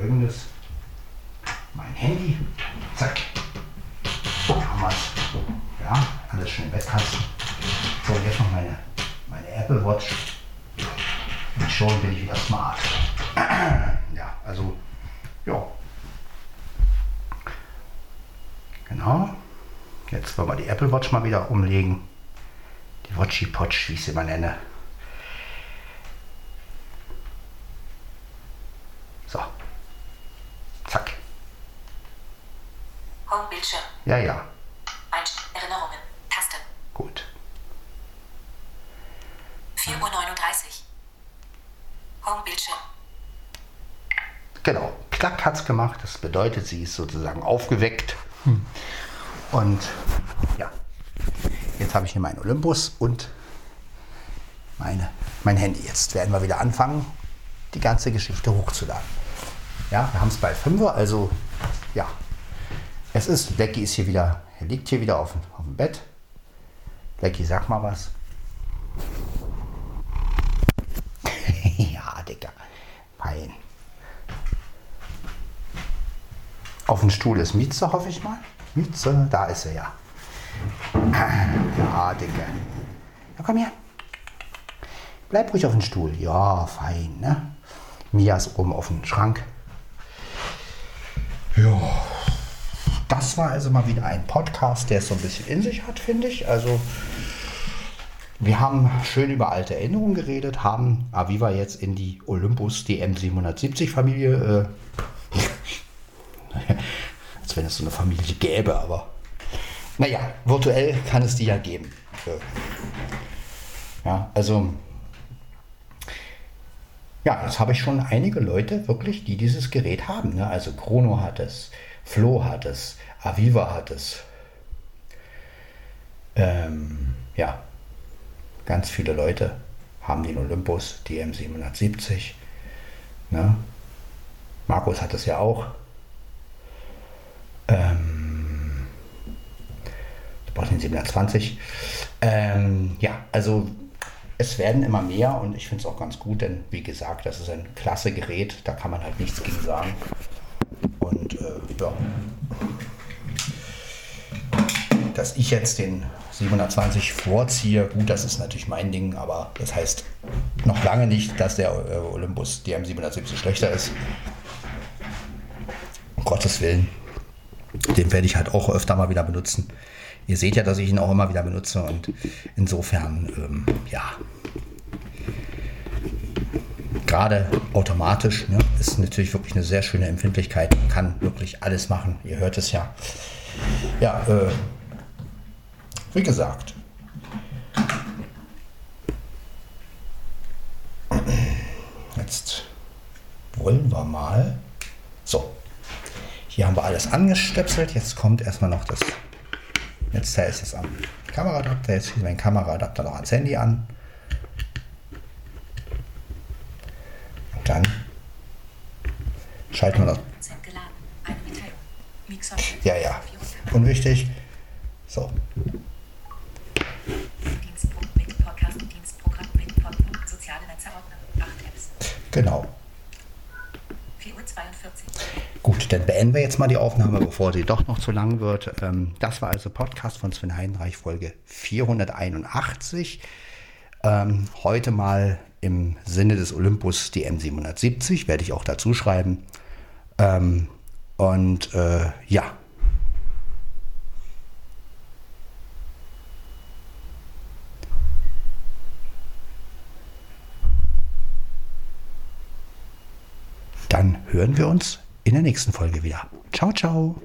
Folgendes. Mein Handy. Zack. Haben. Ja, alles schön im Bettkasten. So, jetzt noch meine, meine Apple Watch. Und schon bin ich wieder smart. ja, also, ja. Genau. Jetzt wollen wir die Apple Watch mal wieder umlegen. Die Watchy Potch, wie ich sie mal nenne. So. Zack. Homebildschirm. Ja, ja. Einst Erinnerungen. Taste. Gut. 4.39 Uhr. Homebildschirm. Genau. Klack hat's gemacht. Das bedeutet, sie ist sozusagen aufgeweckt. Und ja. Jetzt habe ich hier meinen Olympus und meine, mein Handy. Jetzt werden wir wieder anfangen, die ganze Geschichte hochzuladen. Ja, wir haben es bei 5 also ja. Es ist, Lecky ist hier wieder, er liegt hier wieder auf, auf dem Bett. Lecky, sag mal was. ja, Digga. Fein. Auf dem Stuhl ist Mieze, hoffe ich mal. Mieze, da ist er ja. Ja, Digga. Ja, komm her. Bleib ruhig auf dem Stuhl. Ja, fein, ne? Mia ist oben auf dem Schrank. Ja. Das war also mal wieder ein Podcast, der es so ein bisschen in sich hat, finde ich. Also, wir haben schön über alte Erinnerungen geredet, haben Aviva jetzt in die Olympus DM770 Familie, äh, als wenn es so eine Familie gäbe, aber naja, virtuell kann es die ja geben. Äh, Ja, also ja, jetzt habe ich schon einige Leute wirklich, die dieses Gerät haben. Ne? Also Chrono hat es, Flo hat es, Aviva hat es. Ähm, ja, ganz viele Leute haben den Olympus, die M770. Ne? Markus hat es ja auch. Ähm, du brauchst den 720. Ähm, ja, also es werden immer mehr und ich finde es auch ganz gut, denn wie gesagt, das ist ein klasse Gerät, da kann man halt nichts gegen sagen. Und äh, ja, dass ich jetzt den 720 vorziehe, gut, das ist natürlich mein Ding, aber das heißt noch lange nicht, dass der äh, Olympus DM770 schlechter ist. Um Gottes Willen. Den werde ich halt auch öfter mal wieder benutzen. Ihr seht ja, dass ich ihn auch immer wieder benutze und insofern, ähm, ja, gerade automatisch ne, ist natürlich wirklich eine sehr schöne Empfindlichkeit. Man kann wirklich alles machen. Ihr hört es ja. Ja, äh, wie gesagt. Jetzt wollen wir mal. So, hier haben wir alles angestöpselt. Jetzt kommt erstmal noch das. Jetzt ist es am Kameraadapter. Jetzt schließen wir den Kameraadapter noch ans Handy an. Dann schalten wir das. Ja, ja. Unwichtig. So. Dienstpunkt mit Podcast, Dienstprogramm mit Podcast, soziale Netzordner. 8 Apps. Genau. 4 Uhr 42. Gut, dann beenden wir jetzt mal die Aufnahme, bevor sie doch noch zu lang wird. Ähm, das war also Podcast von Sven Heinreich, Folge 481. Ähm, heute mal im Sinne des Olympus die M770, werde ich auch dazu schreiben. Ähm, und äh, ja. Dann hören wir uns in der nächsten Folge wieder. Ciao, ciao.